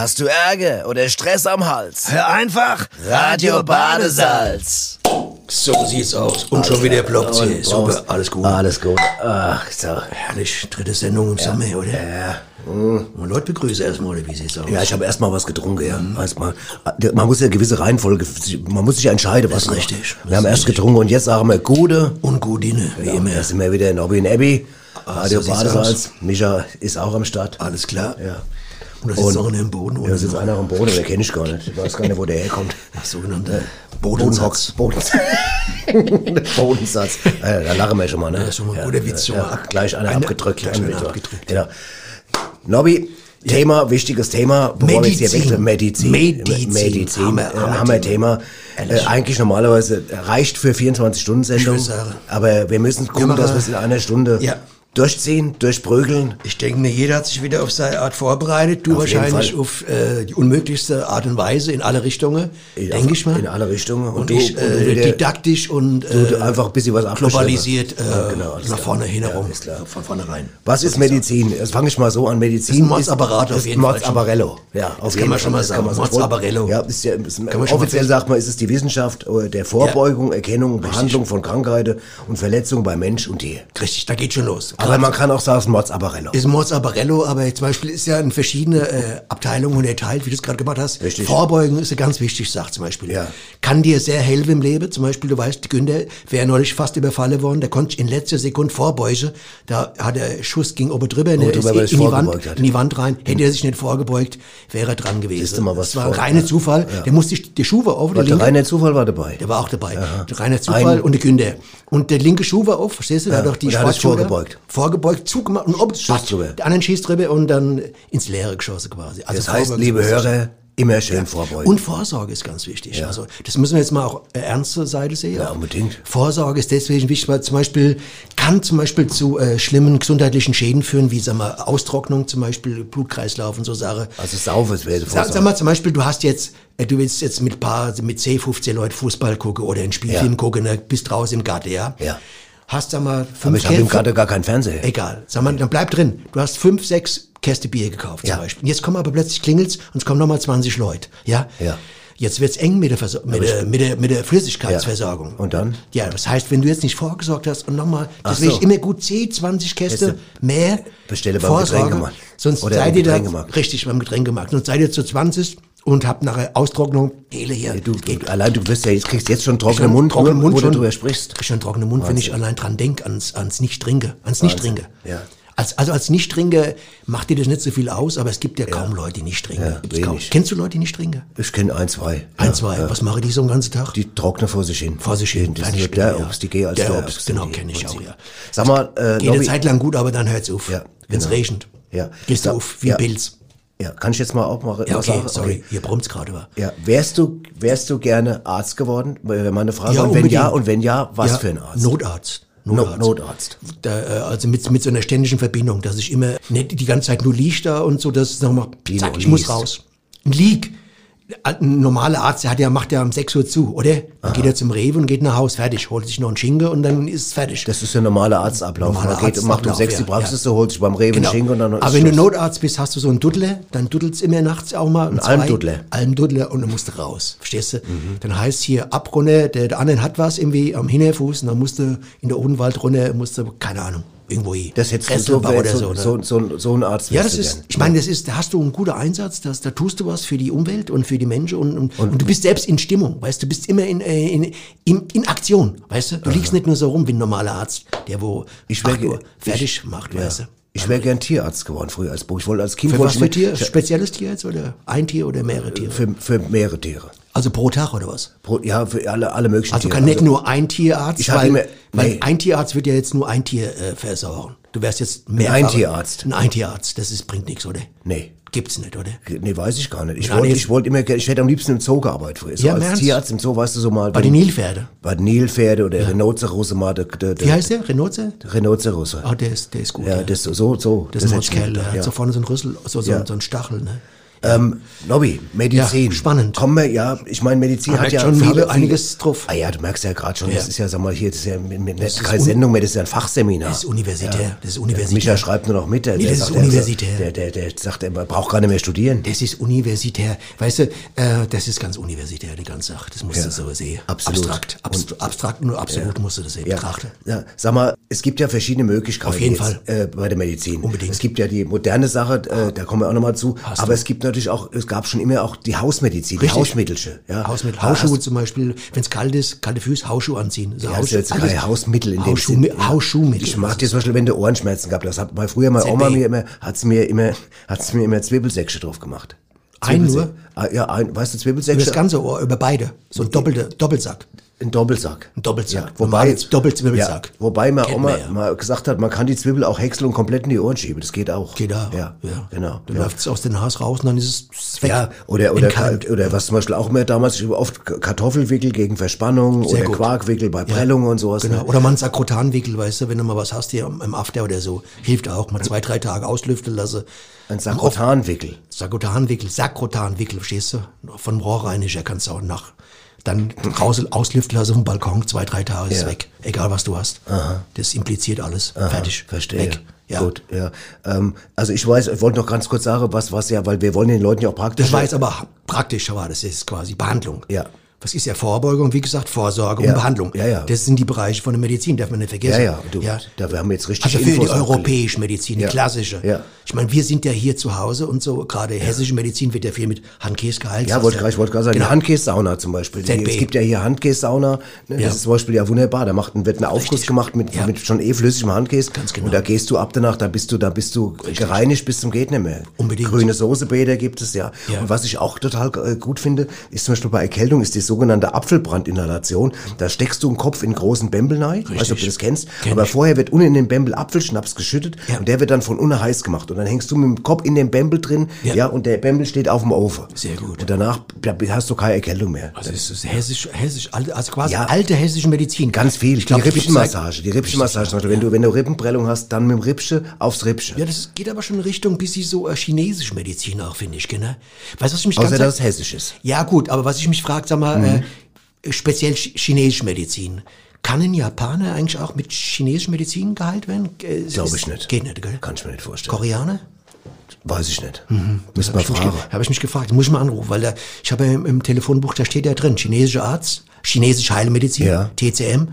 Hast du Ärger oder Stress am Hals? Hör einfach Radio Badesalz. So sieht's aus. Und schon wieder Block C. Super, alles gut. Alles gut. Ach, so. Herrlich, dritte Sendung im Sommer, oder? Ja. Und Leute begrüße erstmal, oder wie sieht's aus? Ja, ich habe erstmal was getrunken, ja. Erstmal. Man muss ja eine gewisse Reihenfolge, man muss sich entscheiden, was ist man- richtig. Wir haben erst getrunken und jetzt sagen wir Gute. Und Gudine, wie Ja, immer. da sind wir wieder in Nobby und Abby. Radio so Badesalz. Micha ist auch am Start. Alles klar. Ja. Und da sitzt noch einer im Boden, Ja, oder? da sitzt einer am Boden, den kenne ich gar nicht. Ich weiß gar nicht, wo der herkommt. Sogenannter Bodensatz. Bodensatz. Bodensatz. Äh, da lachen wir schon mal, ne? Ja, schon mal ein guter Witz, Ja, mal. gleich einer Eine- abgedrückt. gleich Ein einer abgedrückt. Genau. Nobby, Thema, wichtiges Thema. bevor wir jetzt hier Medizin. wechseln. Medizin. Medizin. Medizin. Hammer- äh, Hammer- Hammer-Thema. Äh, Ehrlich. eigentlich normalerweise reicht für 24-Stunden-Sendung. Ich würde sagen. Aber wir müssen gucken, dass wir es in einer Stunde Ja. Durchziehen, durchprügeln. Ich denke mir, jeder hat sich wieder auf seine Art vorbereitet. Du Auf wahrscheinlich auf äh, die unmöglichste Art und Weise in alle Richtungen, denke ich mal. in alle Richtungen. Und Und, du- ich äh, didaktisch und äh, einfach ein bisschen was globalisiert äh, Ja, genau, nach klar. vorne hin Ja, herum. ist klar. Von vornherein. Was ist Medizin? Jetzt fange ich mal so an. Medizin Ist Mordsapparat auf jeden Fall. Mordsapparello. Ja, auf kann jeden man schon mal Das sagen. Mordsapparello. Ja, ist ja, ist, offiziell sagt man, ist es die Wissenschaft äh, der Vorbeugung, Erkennung, Behandlung von Krankheiten und Verletzungen bei Mensch und Tier. Richtig, da geht schon los. Aber man kann auch sagen, es ist Mordsapparello. ist Mordsapparello, aber zum Beispiel ist ja in verschiedene äh, Abteilungen unterteilt, wie du es gerade gemacht hast. Richtig. Vorbeugen ist ja ganz wichtig, sagt zum Beispiel. Ja. Kann dir sehr helfen im Leben. Zum Beispiel, du weißt, Günther wäre neulich fast überfallen worden, der konnte in letzter Sekunde vorbeugen. Da hat der Schuss ging oben drüber, ne, Oben drüber, er in, die Wand, in die Wand rein. Hätte er sich nicht vorgebeugt, wäre er dran gewesen. Mal, was das war ein reiner ja. Zufall. Der musste die Schuhe auf, der der reine Zufall war dabei. der war auch dabei. Der reiner Zufall Ein- und der Günther. Und der linke Schuh war auf, verstehst du? Da hat doch die er Sportschuhe vorgebeugt. Vorgebeugt, zugemacht und ob Schuss drüber. der anderen schießt drüber und dann ins Leere geschossen quasi. Also Das heißt, liebe. Hörer, immer schön vorbeugen. Und Vorsorge ist ganz wichtig. Also das müssen wir jetzt mal auch äh, ernste Seite sehen. Ja, unbedingt. Vorsorge ist deswegen wichtig, weil zum Beispiel kann zum Beispiel zu äh, schlimmen gesundheitlichen Schäden führen, wie sag mal Austrocknung zum Beispiel, Blutkreislauf und so Sache. also Saufes wäre Sag, sag mal zum Beispiel, du hast jetzt, äh, du willst jetzt mit paar, mit 10, 15 Leuten Fußball gucken oder einen Spielfilm Ja. gucken, ne, bist draußen im Garten, ja? Ja. Hast sag mal fünf Aber ich habe ihm gerade gar keinen Fernseher. Egal. Sag mal, dann bleib drin. Du hast fünf, sechs Käste Bier gekauft Ja. zum Beispiel. Und jetzt kommen aber plötzlich klingelt's und es kommen nochmal 20 Leute. Ja? Ja. Jetzt wird's eng mit der, Versor mit, der, mit, der, mit der Flüssigkeitsversorgung. Ja. Und dann? Ja, das heißt, wenn du jetzt nicht vorgesorgt hast und nochmal, deswegen so. immer gut 10, 20 Käste Käste. mehr Bestelle beim Vorsorge. Getränkemarkt. Sonst Oder seid ihr da, richtig, beim Getränkemarkt. Sonst seid ihr zu 20 und habt nachher Austrocknung. Hele hier. Du, Das geht du, allein du wirst ja jetzt kriegst jetzt schon trockenen Mund, trockenen Mund wo schon. du drüber sprichst. Ich schon trockenen Mund, wenn ich allein dran denk, ans, ans Nicht-Trinke. Ans Nicht-Trinke. Ja. Als, also als Nicht-Trinker macht dir das nicht so viel aus, aber es gibt ja, kaum Leute, die nicht trinken. Ja. Kennst du Leute, die nicht trinken? Ich kenne ein, zwei. Ein, Ja, zwei. ja. Was machen die so den ganzen Tag? Die trocknen vor sich hin. Vor sich hin. Das ist der ja. Obst, die gehen als Der der Obst, Obst. genau, die kenn ich auch, ja. Sag mal, äh, Geht eine Zeit lang gut, aber dann hört's auf. Ja, Wenn's genau. regnet. Ja. Gehst du Ja, auf wie ja. ein Pilz. Ja, kann ich jetzt mal auch mal Ja, okay, sagen? sorry. Hier brummt's gerade. wa? Ja, wärst du, wärst du gerne Arzt geworden? Wäre meine Frage. Ja, und wenn ja, und wenn ja, was ja, für ein Arzt? Notarzt. No- Notarzt. Da, äh, also mit, mit so einer ständigen Verbindung, dass ich immer nicht die ganze Zeit nur lieg da und so, dass es nochmal, zack, ich muss raus. Ein Lieg. Ein normaler Arzt, der hat ja, macht ja um 6 Uhr zu, oder? Dann geht er zum Rewe und geht nach Haus, fertig, holt sich noch einen Schinken und dann ist es fertig. Das ist der normale Arztablauf. Normaler Man geht und macht um Arztablauf, sechs die ja, Praxis, ja. holt sich beim Rewe Genau. einen Schinken und dann ist Aber wenn du. Notarzt bist, hast du so einen Duddler, dann duddelt's immer nachts auch mal. Ein Almduddler. Almduddler und dann musst du raus. Verstehst du? Mhm. Dann heißt hier abrunde, der, der andere hat was irgendwie am Hinterfuß und dann musst du in der Odenwald runter, musst du, keine Ahnung, irgendwo hin. Das hättest du so, Resselbau wär oder so, so. so, ne? so, so, ein Arzt Ja, das ist, gern. ich meine, das ist, da hast du einen guten Einsatz, das, da tust du was für die Umwelt und für die Menschen und, und, und, du bist selbst in Stimmung, weißt du, du bist immer in, äh, in, in, in Aktion, weißt du, du liegst nicht nur so rum wie ein normaler Arzt, der wo Ich wär Uhr fertig macht, Ja. weißt du. Ich wäre gern Tierarzt geworden früher als Buch. Ich wollte als Kind Für was ich für Tier? Spezielles Tier jetzt oder ein Tier oder mehrere Tiere? Für, für mehrere Tiere. Also pro Tag oder was? Pro, ja, für alle, alle möglichen Also Tiere. kann nicht nur ein Tierarzt, Ich weil, immer- weil nee. ein Tierarzt wird ja jetzt nur ein Tier äh, versorgen. Du wärst jetzt mehr Eintierarzt. Ein Eintierarzt, das ist, bringt nichts, oder? Nee. Gibt's nicht, oder? Nee, weiß ich gar nicht. Ich Ja, wollte ich wollte immer, ich hätte am liebsten im Zoo gearbeitet früher. So Ja, als Ernst? Tierarzt im Zoo, weißt du, so mal. Bei den Nilpferde. Bei den Nilpferde oder Rhinoceros mal. Der, der, Wie heißt der? Renoze? Rhinoceros. Ah, der ist, der ist gut. Ja, ja. das so, so. Das ist ein Kerl, der gedacht, hat ja. so vorne so einen Rüssel, so, so, Ja. so einen Stachel, ne? Ähm, Nobby, Medizin. Ja, spannend. Kommen wir, ja, ich meine, Medizin Man hat ja schon, viele, viele- einiges drauf. Ah ja, du merkst ja gerade schon, Ja. das ist ja, sag mal, hier, das ist ja mit, ist keine un- Sendung mehr, das ist ja ein Fachseminar. Das ist universitär. Das ist universitär. Micha schreibt nur noch mit. Der, Nee, das ist sagt, der- universitär. Der, der, der sagt, er braucht gar nicht mehr studieren. Das ist universitär. Weißt du, äh, das ist ganz universitär, die ganze Sache. Das musst du so sehen. absolut. Abstrakt. Abst abstrakt und nur absolut musst du das sehen Ja. betrachten. ja, sag mal, es gibt ja verschiedene Möglichkeiten Auf jeden jetzt, Äh, bei der Medizin. Unbedingt. Es gibt ja die moderne Sache, äh, da kommen wir auch nochmal zu. Hast aber du. es gibt natürlich auch, es gab schon immer auch die Hausmedizin, die Richtig. Hausmittelsche. Ja. Hausmittel, Hausschuhe zum Beispiel, wenn es kalt ist, kalte Füße, Hausschuhe anziehen. So Ja, ist jetzt keine Hausmittel in dem Hausschuh, Sinn. Hausschuhmittel. Ich mag dir zum Beispiel, wenn du Ohrenschmerzen gehabt hast, hat mal früher meine. Oma mir immer, hat's mir immer, hat's mir immer Zwiebelsäckche drauf gemacht. Ein nur? Ah, Ja, ein, weißt du, Über Zwiebelsäckche? das ganze Ohr, über beide. So ein doppelter Doppelsack. Ein Doppelsack. Ein Doppelsack. Ja, wobei, Doppelzwiebelsack. Ja, wobei meine Kennt Oma man ja. mal gesagt hat, man kann die Zwiebel auch häckseln und komplett in die Ohren schieben. Das geht auch. Geht da. Ja, genau. Dann ja. läuft es aus der Nase raus und dann ist es weg. Ja, oder, oder, Entkeimt. oder was zum Beispiel auch mehr damals, oft Kartoffelwickel gegen Verspannung Sehr oder gut. Quarkwickel bei Prellungen und sowas. Genau. ne? Oder man Sakrotanwickel, weißt du, wenn du mal was hast hier im After oder so, hilft auch. Mal zwei, drei Tage auslüften lassen. Ein Sakrotanwickel. Sakrotanwickel, Sakrotanwickel, verstehst du? Von Rohrreiniger kannst du auch nach, dann raus, auslüften lassen vom Balkon, zwei, drei Tage ist Ja. weg. Egal was du hast. Das impliziert alles. Fertig. Verstehe. Weg. Ja. Gut, ja. Ähm, also ich weiß, ich wollte noch ganz kurz sagen, was, was ja, weil wir wollen den Leuten ja auch praktisch. Das war jetzt aber praktisch, aber das ist quasi Behandlung. Ja. Was ist ja Vorbeugung? Wie gesagt, Vorsorge Ja. und Behandlung. Ja, ja. Das sind die Bereiche von der Medizin, darf man nicht ja, vergessen. ja, du, da wir haben jetzt richtig Also für Infos die europäische Medizin, die Ja. klassische. Ja. Ich meine, wir sind ja hier zu Hause und so, gerade hessische Medizin wird ja viel mit Handkäse geheilt. Ja, wollte ich wollte gerade sagen, Genau. die Handkäse-Sauna zum Beispiel. ZB. es gibt ja hier Handkäse-Sauna. Ne, Ja. Das ist zum Beispiel ja wunderbar. Da macht, wird ein Aufguss gemacht mit, Ja. mit schon eh flüssigem Handkäse. Ganz genau. Und da gehst du ab danach, da bist du, da bist du gereinigt bis zum geht nicht mehr. Unbedingt. Grüne Soßebäder gibt es ja. Ja. Und was ich auch total äh, gut finde, ist zum Beispiel bei Erkältung, ist die sogenannte Apfelbrandinhalation. Da steckst du einen Kopf in großen Bembel rein. Weißt du, ob du das kennst? Kenn Aber ich. vorher wird unten in den Bembel Apfelschnaps geschüttet Ja. und der wird dann von unten heiß gemacht. Und dann hängst du mit dem Kopf in den Bembel drin, ja, Ja. und der Bembel steht auf dem Ofen. Sehr gut. Und danach da hast du keine Erkältung mehr. Also es ist hessisch, hessisch, also quasi Ja. alte hessische Medizin. Ganz viel. Ich glaube, die Rippchenmassage. Die Rippchenmassage. Beispiel. Wenn du, wenn du Rippenprellung hast, dann mit dem Rippsche aufs Rippsche. Ja, das geht aber schon in Richtung bisschen so äh, chinesische Medizin auch, finde ich, ne? Weißt du, was ich mich Außer, ganz dass es hessisch ist. Ja, gut, aber was ich mich frage, sag mal, Mhm. äh, speziell ch chinesische Medizin. Kann ein Japaner eigentlich auch mit chinesischer Medizin geheilt werden? Äh, Glaube ich nicht. Geht nicht, gell? Kann ich mir nicht vorstellen. Koreaner? Weiß ich nicht. Müssen wir Hab ich, mich fragen. ge- hab ich mich gefragt, muss ich mal anrufen, weil da, ich habe ja im, im Telefonbuch, da steht ja drin, chinesischer Arzt, chinesische Heilmedizin, Ja. TCM.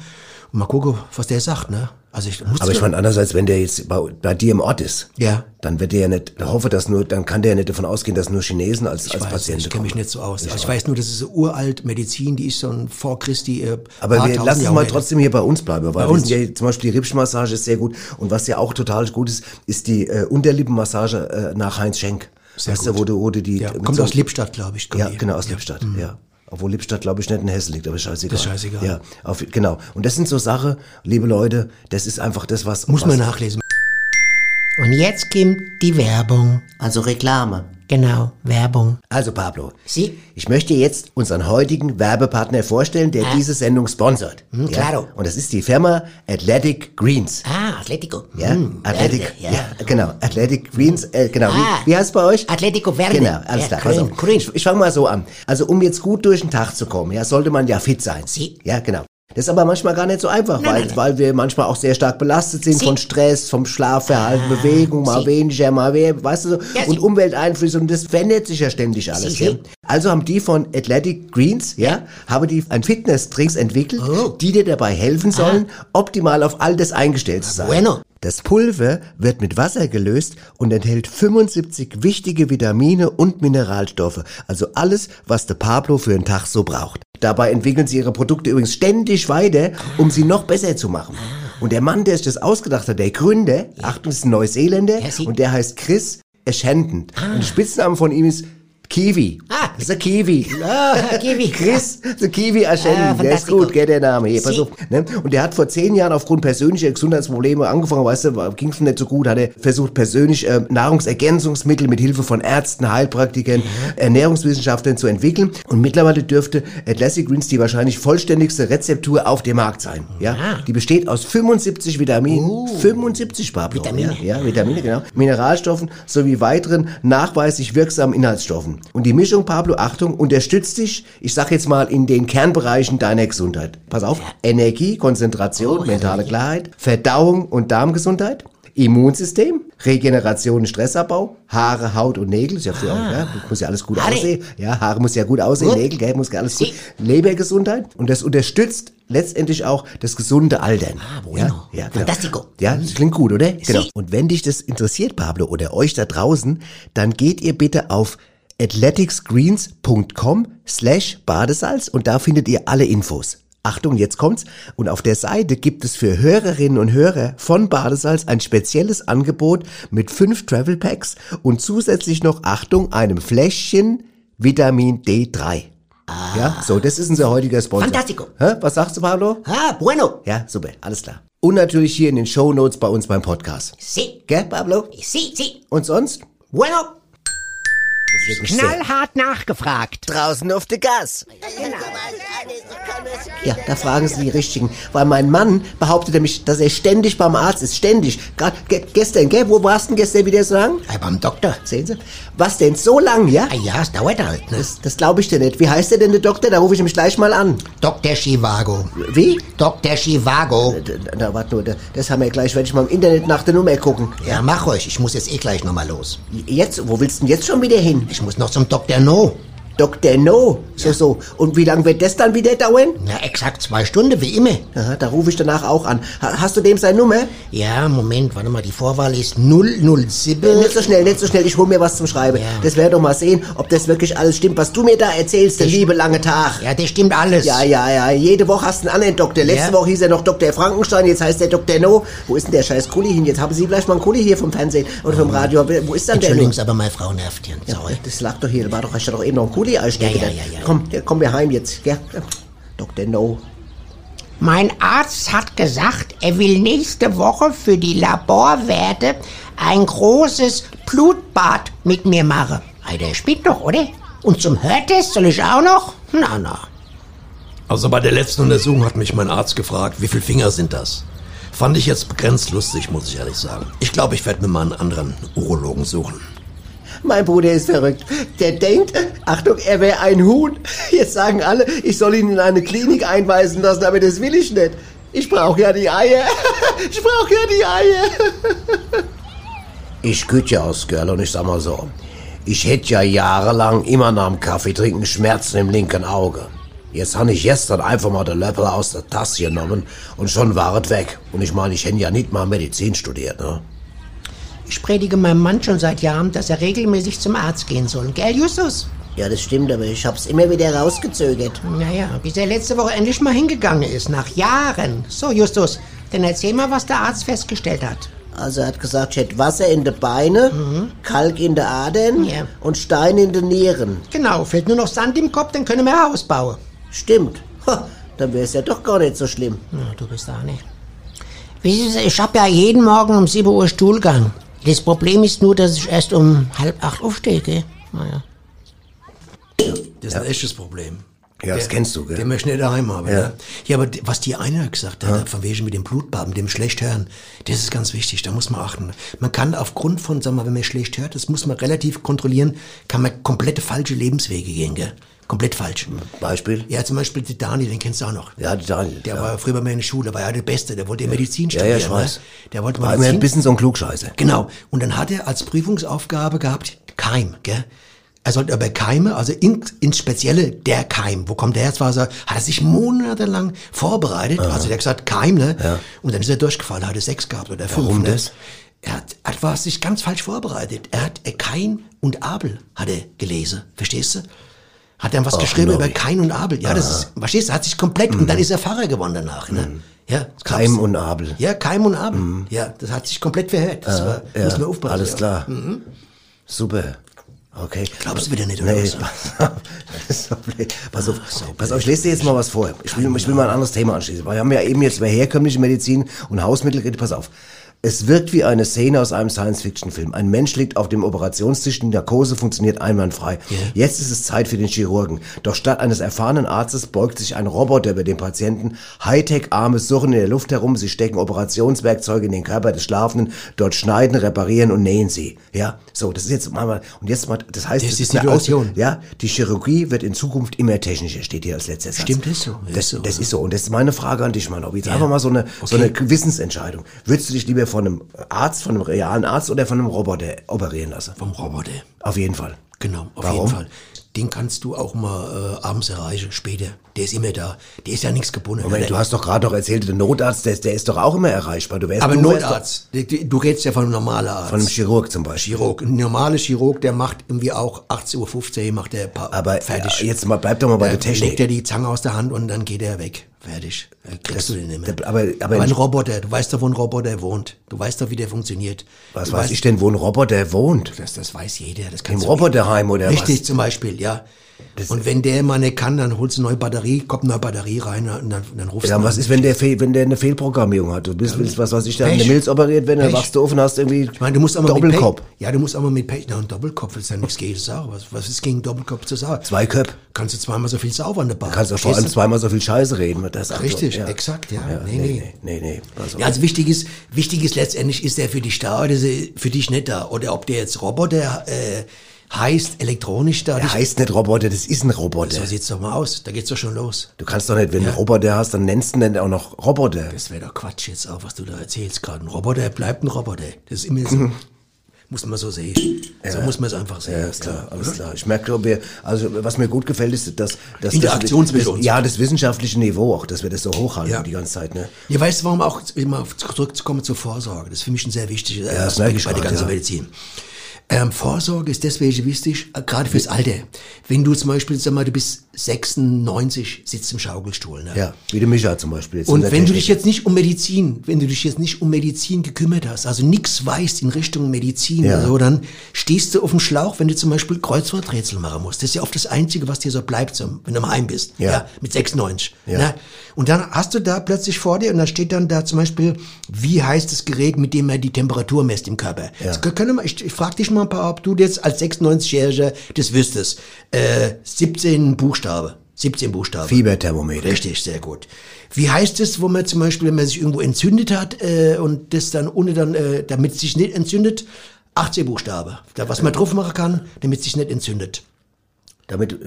Und mal gucken, was der sagt, ne? Also ich muss Aber ich meine, andererseits, wenn der jetzt bei, bei dir im Ort ist, Ja. dann wird der ja nicht, ich hoffe, dass nur, dann kann der ja nicht davon ausgehen, dass nur Chinesen als, Ich als weiß, Patienten ich kenne mich nicht so aus. also ich weiß nur, das ist so uralt Medizin, die ist so ein vor Christi. Äh, Aber wir lassen es mal trotzdem hier bei uns bleiben, weil uns. ja zum Beispiel die Rippschmassage ist sehr gut und was ja auch total gut ist, ist die äh, Unterlippenmassage äh, nach Heinz Schenk. Sehr weißt du, gut. wo du, wo du die Ja, kommt so- aus Lippstadt, glaube ich. kommt Ja, die. genau, aus Lippstadt, ja. Obwohl Lippstadt, glaube ich, nicht in Hessen liegt, aber scheißegal. Das ist scheißegal. Ja, auf, genau. Und das sind so Sachen, liebe Leute, das ist einfach das, was... Muss was, man nachlesen. Und jetzt kommt die Werbung. Also Reklame. Genau, Werbung. Also Pablo, Sie? ich möchte jetzt unseren heutigen Werbepartner vorstellen, der diese Sendung sponsert. Hm, claro. Und das ist die Firma Athletic Greens. Ah, Atletico. Ja, Hm, Athletic, Verde, ja. genau, Athletic Greens, äh, genau. Ah. Wie, wie heißt es bei euch? Atletico Verde. Genau, alles Ja, klar. grün, auf. grün. Ich, ich fange mal so an. Also um jetzt gut durch den Tag zu kommen, ja, sollte man ja fit sein. Sie. Ja, genau. Das ist aber manchmal gar nicht so einfach, Nein, weil, nein, weil wir manchmal auch sehr stark belastet sind Sie. von Stress, vom Schlafverhalten, Bewegung, mal Sie. weniger, mal mehr, weißt du so, Ja, und Umwelteinflüsse und das verändert sich ja ständig alles. Ja. Also haben die von Athletic Greens, ja, haben die ein Fitness-Drinks entwickelt, Oh. die dir dabei helfen sollen, optimal auf all das eingestellt zu sein. Bueno. Das Pulver wird mit Wasser gelöst und enthält 75 wichtige Vitamine und Mineralstoffe, also alles, was der Pablo für einen Tag so braucht. Dabei entwickeln sie ihre Produkte übrigens ständig weiter, um sie noch besser zu machen. Und der Mann, der sich das ausgedacht hat, der Gründer, Achtung, ist ein Neuseeländer und der heißt Chris Ashendon. Und der Spitzname von ihm ist Kiwi. Ah, gesagt? Das ist der Kiwi. Ah, Kiwi. Chris, der Kiwi Aschendi. Ah, der ist gut, gell, der Name. Hier, pass auf. Ne? Und der hat vor zehn Jahren aufgrund persönlicher Gesundheitsprobleme angefangen, weißt du, ging es nicht so gut, hat er versucht, persönlich äh, Nahrungsergänzungsmittel mit Hilfe von Ärzten, Heilpraktikern, Ernährungswissenschaftlern zu entwickeln. Und mittlerweile dürfte Atlassic Greens die wahrscheinlich vollständigste Rezeptur auf dem Markt sein. Ja? Ah. Die besteht aus 75 Vitaminen. 75 Pablo. Vitamine. Ja, ja, Vitamine, genau. Mineralstoffen sowie weiteren nachweislich wirksamen Inhaltsstoffen. Und die Mischung, Pablo, Achtung, unterstützt dich, ich sag jetzt mal, in den Kernbereichen deiner Gesundheit. Pass auf, Energie, Konzentration, mentale Klarheit, Verdauung und Darmgesundheit, Immunsystem, Regeneration Stressabbau, Haare, Haut und Nägel, ist ja, für, ja muss ja alles gut Haare. aussehen. Ja, Haare muss ja gut aussehen, Gut. Nägel, gell, muss ja alles gut. Lebergesundheit und das unterstützt letztendlich auch das gesunde Altern. Ah, bueno. Ja, ja, genau. Fantastico. Ja, das klingt gut, oder? Genau. Und wenn dich das interessiert, Pablo, oder euch da draußen, dann geht ihr bitte auf athleticsgreens.com slash Badesalz und da findet ihr alle Infos. Achtung, jetzt kommt's. Und auf der Seite gibt es für Hörerinnen und Hörer von Badesalz ein spezielles Angebot mit fünf Travel Packs und zusätzlich noch, Achtung, einem Fläschchen Vitamin D3. Ja, so, das ist unser heutiger Sponsor. Fantastico. Hä? Was sagst du, Pablo? Ah, bueno. Ja, super, alles klar. Und natürlich hier in den Shownotes bei uns beim Podcast. Si. Gell, Pablo? Si, si. Und sonst? Bueno. Knallhart nachgefragt. Draußen auf der Gas. Ja, da fragen Sie die Richtigen. Weil mein Mann behauptet nämlich, dass er ständig beim Arzt ist. Ständig. Gerade ge gestern, gell? Wo warst du denn gestern wieder so lang? Ah, beim Doktor. Sehen Sie? Was denn? So lang, ja? Ah ja, es dauert halt, ne? Das, das glaube ich dir nicht. Wie heißt der denn, der Doktor? Da rufe ich nämlich gleich mal an. Dr. Chivago. Wie? Dr. Chivago. Da, da warte nur, da, das haben wir gleich, werde ich mal im Internet nach der Nummer gucken. Ja, mach euch. Ich muss jetzt eh gleich nochmal los. Jetzt? Wo willst du denn jetzt schon wieder hin? Ich muss noch zum Dr. No. Dr. No. So, so. Und wie lange wird das dann wieder dauern? Ja, exakt zwei Stunden, wie immer. Aha, da rufe ich danach auch an. Ha hast du dem seine Nummer? Ja, Moment, warte mal, die Vorwahl ist 007. Nicht so schnell, nicht so schnell. Ich hol mir was zum Schreiben. Ja. Das wäre doch mal sehen, ob das wirklich alles stimmt, was du mir da erzählst, der Ich- liebe lange Tag. Ja, das stimmt alles. Ja, ja, ja. Jede Woche hast du einen anderen Doktor. Letzte Ja. Woche hieß er noch Dr. Frankenstein, jetzt heißt er Dr. No. Wo ist denn der scheiß Kuli hin? Jetzt haben Sie vielleicht mal einen Kuli hier vom Fernsehen oder vom Radio. Wo ist dann der? Entschuldigung, aber meine Frau nervt hier. Sorry. Das lag doch hier. Da war doch, hast du doch eben noch einen Kuli Ja, ja, ja, ja. Komm, ja, komm wir heim jetzt. Ja. Dr. No. Mein Arzt hat gesagt, er will nächste Woche für die Laborwerte ein großes Blutbad mit mir machen. Ei, der spielt doch, oder? Und zum Hörtest soll ich auch noch? Na, na. Also bei der letzten Untersuchung hat mich mein Arzt gefragt, wie viele Finger sind das? Fand ich jetzt begrenzt lustig, muss ich ehrlich sagen. Ich glaube, ich werde mir mal einen anderen Urologen suchen. Mein Bruder ist verrückt. Der denkt, Achtung, er wäre ein Huhn. Jetzt sagen alle, ich soll ihn in eine Klinik einweisen lassen, aber das will ich nicht. Ich brauche ja die Eier. Ich brauche ja die Eier. Ich güte ja aus, Girl, und ich sag mal so. Ich hätte ja jahrelang immer nach dem Kaffee trinken Schmerzen im linken Auge. Jetzt habe ich gestern einfach mal den Löffel aus der Tasse genommen und schon war es weg. Und ich meine, ich hätte ja nicht mal Medizin studiert, ne? Ich predige meinem Mann schon seit Jahren, dass er regelmäßig zum Arzt gehen soll. Gell, Justus? Ja, das stimmt, aber ich hab's immer wieder rausgezögert. Naja, bis er letzte Woche endlich mal hingegangen ist, nach Jahren. So, Justus, dann erzähl mal, was der Arzt festgestellt hat. Also er hat gesagt, ich hätte Wasser in den Beine, Kalk in den Adern Ja. und Stein in den Nieren. Genau, fehlt nur noch Sand im Kopf, dann können wir ein Haus bauen. Stimmt. Ha, dann wäre es ja doch gar nicht so schlimm. Na, du bist da nicht. Ich habe ja jeden Morgen um 7 Uhr Stuhlgang. Das Problem ist nur, dass ich erst um halb acht aufstehe, gell? Naja. Das ist ein echtes Problem. Ja, das kennst du, gell? Den möchte ich nicht daheim haben. Ja. Ja, ja aber was die eine gesagt hat, von wegen mit dem Blutbad, mit dem schlecht hören, das ist ganz wichtig, da muss man achten. Man kann aufgrund von, sag mal, wenn man schlecht hört, das muss man relativ kontrollieren, kann man komplette falsche Lebenswege gehen, gell? Komplett falsch. Beispiel? Ja, zum Beispiel der Daniel, den kennst du auch noch. Ja, der Daniel, Der ja. war früher bei mir in der Schule, war ja der Beste, der wollte Medizin Ja, studieren. ja, ich weiß. Ne? Der wollte War immer ein Medizin. bisschen so ein Klugscheißer. Genau. Und dann hat er als Prüfungsaufgabe gehabt, Keim, gell? Er sollte aber Keime, also in, ins Spezielle der Keim. Wo kommt der her? Jetzt war er, hat er sich monatelang vorbereitet. Also der hat gesagt, Keim, ne? Und dann ist er durchgefallen, hat er sechs gehabt oder fünf. Warum ne? das? Er hat, hat war sich ganz falsch vorbereitet. Er hat Kain und Abel hat er gelesen. Verstehst du? Hat dann was Ach, geschrieben Nobby. über Kain und Abel. Ja, das ist, verstehst du, hat sich komplett, und dann ist er Pfarrer geworden danach, ne? Ja, das glaubst Keim und Abel. Ja, Keim und Abel. Ja, das hat sich komplett verhört. Das war, Ja, muss man aufpassen. alles ja. klar. Super. Okay. Glaubst du wieder nicht, oder Nee, was? pass auf. So. Pass auf, pass auf, ich lese dir jetzt mal was vor. Ich will, ich will mal ein anderes Thema anschließen. Weil wir haben ja eben jetzt über herkömmliche Medizin und Hausmittel. Pass auf. Es wirkt wie eine Szene aus einem Science-Fiction-Film. Ein Mensch liegt auf dem Operationstisch, die Narkose funktioniert einwandfrei. Jetzt ist es Zeit für den Chirurgen. Doch statt eines erfahrenen Arztes beugt sich ein Roboter über den Patienten. Hightech-Arme surren in der Luft herum, sie stecken Operationswerkzeuge in den Körper des Schlafenden, dort schneiden, reparieren und nähen sie. Ja, so, das ist jetzt mal, und jetzt mal, das heißt, Das ist ist die Aus- Situation. ja, die Chirurgie wird in Zukunft immer technischer, steht hier als letzter Satz. Stimmt, ist so, ist Das, so, das ja. ist so. Und das ist meine Frage an dich, Mann. Jetzt einfach mal so eine, so eine Gewissensentscheidung. Würdest du dich lieber von einem Arzt, von einem realen Arzt oder von einem Roboter operieren lassen? Vom Roboter. Auf jeden Fall. Genau, auf Warum? jeden Fall. Den kannst du auch mal äh, abends erreichen, später. Der ist immer da. Der ist ja nichts gebunden. Moment, Der- du hast doch gerade doch erzählt, der Notarzt, der, der ist doch auch immer erreichbar. Du wärst aber Notarzt, du, du redest ja von einem normalen Arzt. Von einem Chirurg zum Beispiel. Chirurg. Ein normaler Chirurg, der macht irgendwie auch 18.15 Uhr, macht der pa Aber fertig. äh, jetzt mal, bleib doch mal bei der Dann Technik. legt er die Zange aus der Hand und dann geht er weg. Fertig. Dann kriegst du den nicht mehr. der- aber- aber- ein Roboter, du weißt doch, wo ein Roboter wohnt. Du weißt doch, wie der funktioniert. Was du weiß weißt, ich denn, wo ein Roboter wohnt? Das, das weiß jeder. Das Im Roboterheim oder Richtig, was? zum Beispiel, ja. Und wenn der mal nicht kann, dann holst du eine neue Batterie, kommt eine neue Batterie rein und dann, dann rufst Ja, du und was ist, wenn der, Fehl, wenn der eine Fehlprogrammierung hat? Du bist, willst, was weiß ich, da der Milz operiert dann Pech. wachst du auf und hast irgendwie Ich meine, du musst aber mit Doppelkopf. Pech, ja, du musst aber mit Pech, na, ein Doppelkopf ist ja nichts gegen sagen. Was, was ist gegen Doppelkopf zu sagen? Zwei Köpfe. Kannst du zweimal so viel sauber an der Bar. Kannst du vor allem zweimal so viel Scheiße reden. mit Das Richtig, ja. exakt, ja. ja Nee, nee, nee. nee, nee, auf. Ja, also wichtig ist, wichtig ist letztendlich, ist der für dich da oder ist er für dich nicht da? Oder ob der jetzt Roboter äh, heißt, elektronisch da. Der heißt nicht Roboter, das ist ein Roboter. so sieht's doch mal aus. Da geht's doch schon los. Du kannst doch nicht, wenn du einen Roboter hast, dann nennst du den auch noch Roboter. Das wäre doch Quatsch jetzt auch, was du da erzählst gerade. Ein Roboter bleibt ein Roboter. Das ist immer so. Muss man so sehen. So muss man es einfach sehen. Ja, ist klar, alles klar. Ich merke, ob wir, also was mir gut gefällt, ist, dass, dass Interaktions das. Ja, das wissenschaftliche Niveau auch, dass wir das so hochhalten Ja. die ganze Zeit. Ne? Ja, weißt du, warum auch immer zurückzukommen zur Vorsorge? Das ist für mich ein sehr wichtiger das merke Aspekt bei der ganzen ja. Medizin. Ähm, Vorsorge ist deswegen wichtig, äh, gerade fürs Alter. Wenn du zum Beispiel, sag mal, du bist 96, sitzt im Schaukelstuhl. Ne? Ja, wie der Micha zum Beispiel. Jetzt Und wenn du Techniker. dich jetzt nicht um Medizin, wenn du dich jetzt nicht um Medizin gekümmert hast, also nichts weißt in Richtung Medizin Ja. so, dann stehst du auf dem Schlauch, wenn du zum Beispiel Kreuzworträtsel machen musst. Das ist ja oft das Einzige, was dir so bleibt, so, wenn du mal heim bist. Ja. mit 96. Ja. Ne? Und dann hast du da plötzlich vor dir und da steht dann da zum Beispiel, wie heißt das Gerät, mit dem man die Temperatur messt im Körper. Ja. Das können wir, ich, ich frage dich mal, ein paar, ob du jetzt als 96-Jähriger das wüsstest. Äh, 17 Buchstabe. 17 Buchstaben. Fieberthermometer. Richtig, sehr gut. Wie heißt es, wo man zum Beispiel, wenn man sich irgendwo entzündet hat äh, und das dann ohne dann, äh, damit es sich nicht entzündet, 18 Buchstabe. Da, was man drauf machen kann, damit es sich nicht entzündet. Damit,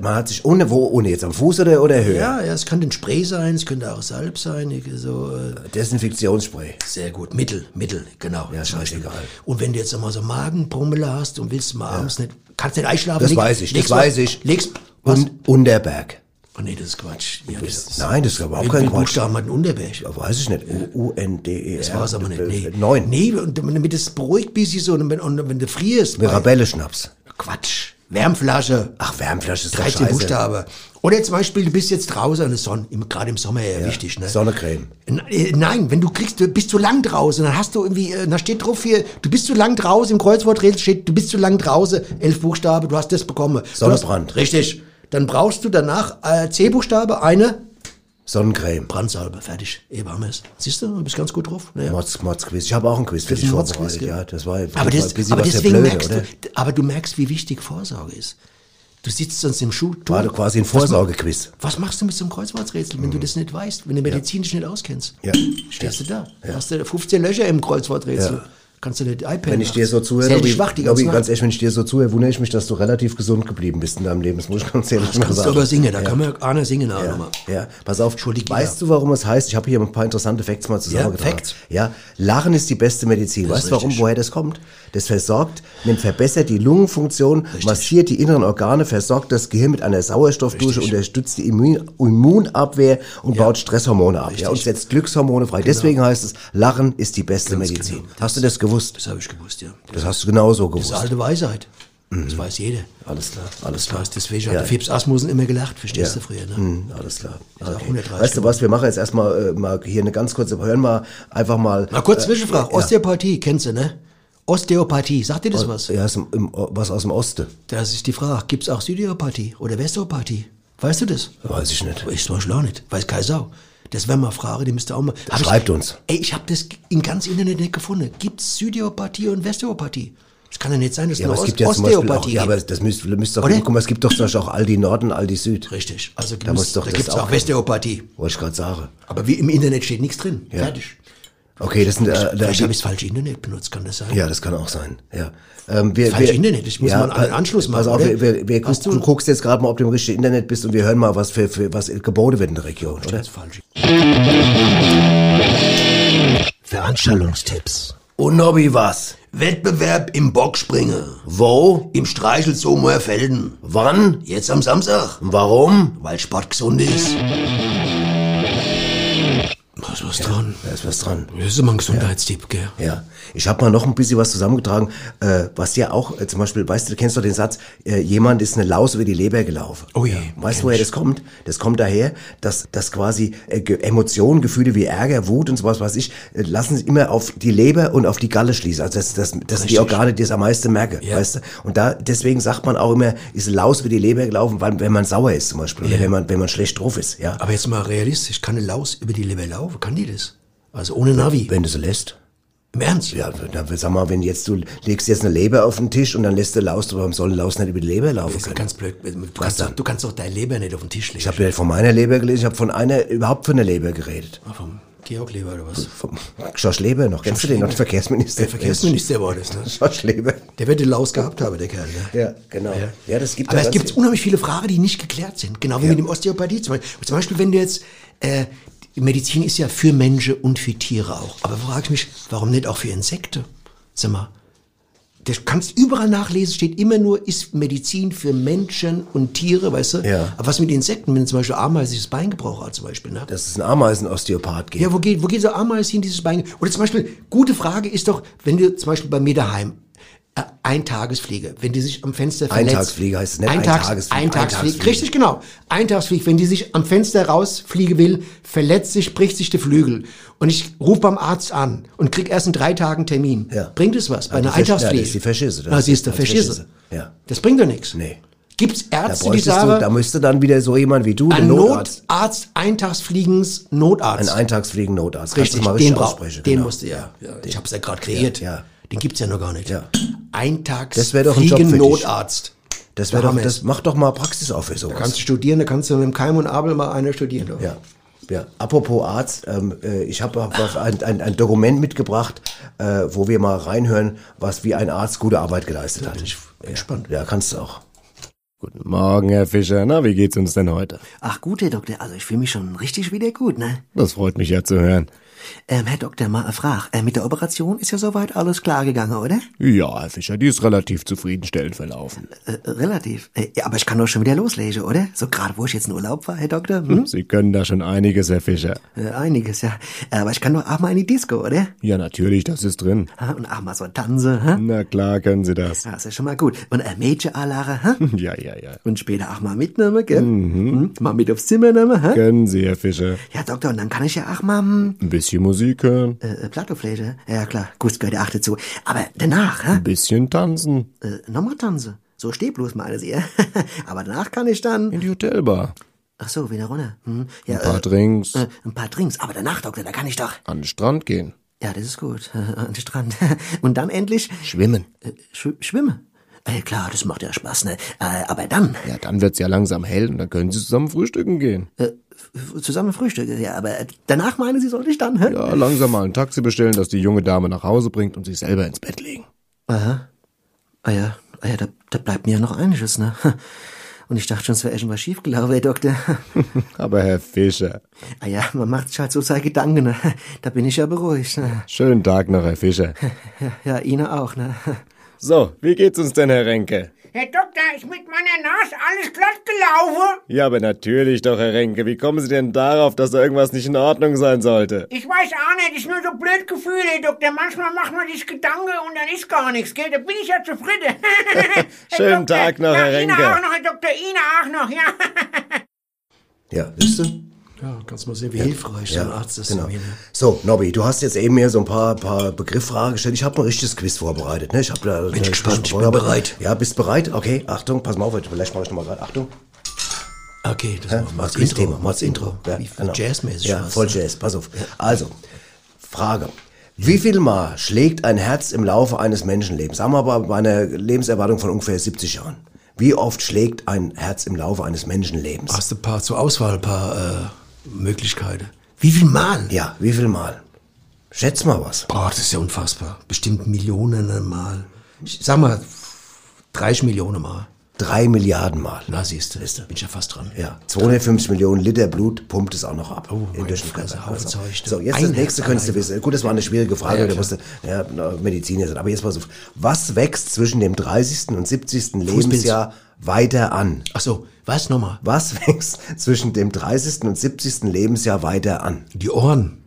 man hat sich ohne, wo, ohne jetzt am Fuß oder, oder höher? Ja, ja, es kann ein Spray sein, es könnte auch Salb sein, so, äh, Desinfektionsspray. sehr gut. Mittel, Mittel, genau. Ja, zum Beispiel. scheißegal. Und wenn du jetzt einmal so Magenbrummel hast und willst mal abends nicht, kannst nicht einschlafen. Das leg- weiß ich, das legst weiß ich. Legst, was? Und Unterberg. oh nee, das ist Quatsch. Ja, das ist, Nein, das ist überhaupt wie kein Quatsch. Buchstaben hat ein Unterberg? Weiß ich nicht. U-N-D-E-R. Das war es aber nicht. Nee. Neun. Nee, und damit es beruhigt bisschen so, und wenn, und wenn du frierst. Mirabelle-Schnaps. Quatsch. Wärmflasche. Ach, Wärmflasche ist doch 13 scheiße. Buchstabe. Oder zum Beispiel, du bist jetzt draußen an der Sonne, gerade im Sommer ja, wichtig, ne? Sonnencreme. Äh, Nein, wenn du kriegst, du bist zu lang draußen, dann hast du irgendwie, äh, da steht drauf hier, du bist zu lang draußen, im Kreuzworträtsel steht, du bist zu lang draußen, elf Buchstabe, du hast das bekommen. Sonnenbrand. Hast, richtig. Dann brauchst du danach äh, C-Buchstabe, eine Sonnencreme. Brandsalbe, fertig. Eben haben wir es. Siehst du, du bist ganz gut drauf. Naja. Mods, Mods Quiz. Ich habe auch ein Quiz für dich vorbereitet. Ja, das war, Aber, das ein bisschen aber was deswegen Blöde, merkst oder? du, aber du merkst, wie wichtig Vorsorge ist. Du sitzt sonst im Schuh. War quasi ein Vorsorgequiz. Was machst du mit so einem Kreuzworträtsel, wenn du das nicht weißt, wenn du Medizin dich nicht auskennst? Ja. Stehst du da? Hast du 15 Löcher im Kreuzworträtsel. Ja. Kannst du nicht iPad Wenn ich dir so zuhöre, dich schwach die ganze ganz Nacht. ehrlich, wenn ich dir so zuhöre, wundere ich mich, dass du relativ gesund geblieben bist in deinem Leben. Das muss ich ganz ehrlich Das mal kannst du sagen. aber singen, da ja. kann man einer singen auch Ja, nochmal. ja, pass auf. Entschuldigt weißt du, warum es heißt? Ich habe hier ein paar interessante Facts mal zusammengetragen. Facts. Ja, Lachen ist die beste Medizin. Das weißt du, warum, richtig. woher das kommt? Das versorgt, nimmt, verbessert die Lungenfunktion, massiert die inneren Organe, versorgt das Gehirn mit einer Sauerstoffdusche, Richtig. unterstützt die Immun Immunabwehr und baut Stresshormone ab. Ja, und setzt Glückshormone frei. Deswegen heißt es, Lachen ist die beste Medizin. genau. Hast du das gewusst? Das habe ich gewusst, ja. Das hast du genauso Das ist gewusst. alte Weisheit. Das weiß jeder. Alles klar, alles Das klar. weiß, deswegen Ja. hat der Fips Asmussen immer gelacht, verstehst Ja. du früher, ne? Hm, alles klar. Okay. 130 Weißt du was, wir machen jetzt erstmal äh, mal hier eine ganz kurze, hören mal einfach mal. Mal kurz äh, Zwischenfrage. ja. Osteopathie, kennst du, ne? Osteopathie, sagt dir das was? Ja, ist im, im, was aus dem Osten. Das ist die Frage. Gibt's auch Südiopathie oder Westopathie? Weißt du das? Weiß ich nicht. Ich zum Beispiel auch nicht. Weiß keine Sau. Das wäre mal eine Frage, die müsst ihr auch mal. Schreibt ich, uns. Ey, ich habe das im ganzen Internet nicht gefunden. Gibt's Südiopathie und Westopathie? Das kann ja nicht sein, dass Ja, es es gibt ja Ost zum Beispiel auch, Osteopathie ja, aber gibt. das müsst, müsst doch, guck mal, es gibt doch zum Beispiel auch Aldi Nord und Aldi Süd. Richtig. Also Da muss doch da das gibt's auch auch Westopathie. Wollte ich gerade sagen. Aber wie im Internet steht nichts drin. Fertig. Okay, das sind, äh, Vielleicht habe ich das falsche Internet benutzt, kann das sein? ja, das kann auch sein. Ja. Ähm, wir, Falsch wir, Internet, ich muss mal einen Anschluss Pass machen, auf, oder? wir, wir, wir, du, du- guckst jetzt gerade mal, ob du im richtigen Internet bist und wir hören mal, was für, für was geboten wird in der Region, oder? Das ist falsch. Veranstaltungstipps. Und Nobby was? Wettbewerb im Bockspringen. Wo? Im Streichelzoo Moerfelden. Wann? Jetzt am Samstag. Warum? Weil Sport gesund ist. Da ist was dran. Da ist was dran. Das ist immer ein Gesundheitstipp, gell? Ja, ich habe mal noch ein bisschen was zusammengetragen, äh, was ja auch äh, zum Beispiel, weißt du, du kennst doch den Satz, äh, jemand ist eine Laus über die Leber gelaufen. Oh je, Weißt du, woher das kommt? Das kommt daher, dass, dass quasi äh, Emotionen, Gefühle wie Ärger, Wut und sowas, was ich, äh, lassen sich immer auf die Leber und auf die Galle schließen. Also das, das, das sind die. Organe, die es am meisten merken, Ja. weißt du? Und da, deswegen sagt man auch immer, ist eine Laus über die Leber gelaufen, weil, wenn man sauer ist zum Beispiel, oder Ja. wenn man, wenn man schlecht drauf ist, ja. Aber jetzt mal realistisch, kann eine Laus über die Leber laufen? Kann die das? Also ohne Navi. Wenn du sie lässt. Im Ernst? Ja, dann sag mal, wenn jetzt du legst jetzt eine Leber auf den Tisch und dann lässt du Laus, warum soll eine Laus nicht über die Leber laufen Das ist können? ganz blöd. Du kannst, doch, du kannst doch deine Leber nicht auf den Tisch legen. Ich habe nicht von meiner Leber gelesen, ich habe von einer überhaupt von der Leber geredet. Ah, vom Georg Leber oder was? Vom Schorsch Leber noch. Kennst du den noch? Der Verkehrsminister. Der Verkehrsminister war das, ne? Schorsch Leber. Der wird die Laus gehabt haben, der Kerl, ne? Ja, genau. Ja, das gibt Aber ja es gibt unheimlich viele Fragen, die nicht geklärt sind. Genau wie mit dem Osteopathie zum Beispiel. Zum Beispiel, wenn du jetzt, äh, die Medizin ist ja für Menschen und für Tiere auch. Aber frage ich mich, warum nicht auch für Insekten? Sag mal, du kannst überall nachlesen, steht immer nur, ist Medizin für Menschen und Tiere, weißt du? Ja. Aber was mit Insekten, wenn zum Beispiel Ameise sich das Bein gebrochen hat zum Beispiel, ne? Dass es einen Ameisenosteopath gibt. Ja, wo geht, wo geht so Ameise hin, dieses Bein? Oder zum Beispiel, gute Frage ist doch, wenn du zum Beispiel bei mir daheim, äh, Eintagesfliege, wenn die sich am Fenster verletzt. Eintagsfliege heißt es nicht, Eintags, Eintagesfliege, Eintagsfliege, Eintagsfliege. richtig, genau. Eintagsfliege, wenn die sich am Fenster rausfliegen will, verletzt sich, bricht sich der Flügel. Und ich rufe beim Arzt an und krieg erst in drei Tagen Termin. Ja. Bringt es was bei Ja, die einer Versch- ja, das ist die Verschisse, das Na, ist- ist Verschisse. Verschisse. Ja. Das bringt doch nichts. Nee. Gibt's Da Ärzte, die bräuchtest du, sagen, da müsste dann wieder so jemand wie du, der ein Notarzt, Notarzt, Eintagsfliegens Notarzt. ein Eintagsfliegen-Notarzt. Kannst Richtig, den, brauch, den genau. musste ja. ja ich habe es ja gerade kreiert. Ja, Den gibt's ja noch gar nicht. Ja. Eintags Das doch ein Job für dich. Notarzt. Das wäre Da doch, das es. mach doch mal Praxis auf für sowas. Da kannst du studieren, da kannst du mit dem Keim und Abel mal einer studieren. doch. Ja. Ja, apropos Arzt, ähm, äh, ich habe hab ein, ein, ein Dokument mitgebracht, äh, wo wir mal reinhören, was wie ein Arzt gute Arbeit geleistet hat. Ich bin gespannt. Ja, kannst du auch. Guten Morgen, Herr Fischer. Na, wie geht's uns denn heute? Ach gut, Herr Doktor, also ich fühle mich schon richtig wieder gut, ne? Das freut mich ja zu hören. Ähm, Herr Doktor, mal eine Frage. Äh, mit der Operation ist ja soweit alles klar gegangen, oder? Ja, Herr Fischer, die ist relativ zufriedenstellend verlaufen. Äh, relativ. Äh, ja, aber ich kann doch schon wieder loslegen, oder? So gerade wo ich jetzt in Urlaub war, Herr Doktor. Hm? Sie können da schon einiges, Herr Fischer. Äh, einiges, ja. Äh, Aber ich kann doch auch mal in die Disco, oder? Ja, natürlich, das ist drin. Und auch mal so tanzen, ha? Na klar können Sie das. Ja, ist schon mal gut. Und äh, Mädchen anlachen, ha? Ja, ja, ja. Und später auch mal mitnehmen, gell? Mhm. Mal mit aufs Zimmer nehmen, ha? Können Sie, Herr Fischer. Ja, Doktor, und dann kann ich ja auch mal, hm, Ein bisschen Musik hören, äh, Plattofläche. Ja, klar, gut, gehört ja auch dazu. Aber danach, ha? ein bisschen tanzen. Äh, nochmal tanzen. So steh bloß, meine Sie. Aber danach kann ich dann. In die Hotelbar. Ach so, wieder runter. Hm. Ja, Ein paar äh, Drinks. äh, ein paar Drinks. Aber danach, Doktor, da kann ich doch. An den Strand gehen. Ja, das ist gut. An den Strand. Und dann endlich Schwimmen. äh, sch schwimmen. Äh, klar, das macht ja Spaß, ne? Äh, aber dann Ja, dann wird's ja langsam hell und dann können Sie zusammen frühstücken gehen. Zusammen frühstücken. Ja, aber danach meine Sie, soll ich dann? Hä? Ja, langsam mal ein Taxi bestellen, das die junge Dame nach Hause bringt und sich selber ins Bett legen. Aha. Ah ja, ah ja, da, da bleibt mir ja noch einiges, ne? Und ich dachte schon, es wäre irgendwas schiefgelaufen, Herr Doktor. Aber Herr Fischer, Ah ja, man macht sich halt so seine Gedanken, ne? Da bin ich ja beruhigt, ne? schönen Tag noch, Herr Fischer. Ja, ja Ihnen auch, ne? So, wie geht's uns denn, Herr Renke? Herr Doktor, ist mit meiner Nase alles glatt gelaufen? Ja, aber natürlich doch, Herr Renke. Wie kommen Sie denn darauf, dass da irgendwas nicht in Ordnung sein sollte? Ich weiß auch nicht, ist nur so blöd Gefühl, Herr Doktor. Manchmal macht man sich Gedanken und dann ist gar nichts, gell? Da bin ich ja zufrieden. Schönen Tag noch, ja, Herr Ihnen Renke. auch noch, Herr Doktor, Ihnen auch noch, ja. Ja, siehst du? Ja, kannst mal sehen, wie hilfreich so ein Arzt ist. Genau. ne? So, Nobby, du hast jetzt eben mir so ein paar, paar Begriffsfragen gestellt. Ich habe ein richtiges Quiz vorbereitet. Ne? Ich habe da Bin ich gespannt, ich bin bereit. Ja, bist bereit? Okay, Achtung, pass mal auf, vielleicht mache ich nochmal gerade. Achtung. Okay, das Ja, machen wir mach's als Intro. Thema, Mach's Intro. Ja, Wie genau. Jazzmäßig Ja, voll ne? Jazz. Pass auf. Also, Frage. Wie viel Mal schlägt ein Herz im Laufe eines Menschenlebens? Sagen wir aber bei einer Lebenserwartung von ungefähr 70 Jahren. Wie oft schlägt ein Herz im Laufe eines Menschenlebens? Hast du ein paar zur Auswahl, ein paar äh, Möglichkeiten. Wie viel Mal? Ja, wie viel Mal? Schätz mal was. Boah, das ist ja unfassbar. Bestimmt Millionen Mal. Ich sag mal, 30 Millionen Mal. Drei Milliarden Mal. Na, siehst du, bin ich ja fast dran. Ja, 250 Millionen Liter Blut pumpt es auch noch ab. Oh, in den Fresse, Also, Zeug. So, jetzt das nächste könntest du wissen. Gut, das war eine schwierige Frage, Ja, da klar. musste ja, Mediziner sein. Aber jetzt pass auf. Was wächst zwischen dem 30. und 70. Lebensjahr weiter an? Ach so, was nochmal? Was wächst zwischen dem 30. und 70. Lebensjahr weiter an? Die Ohren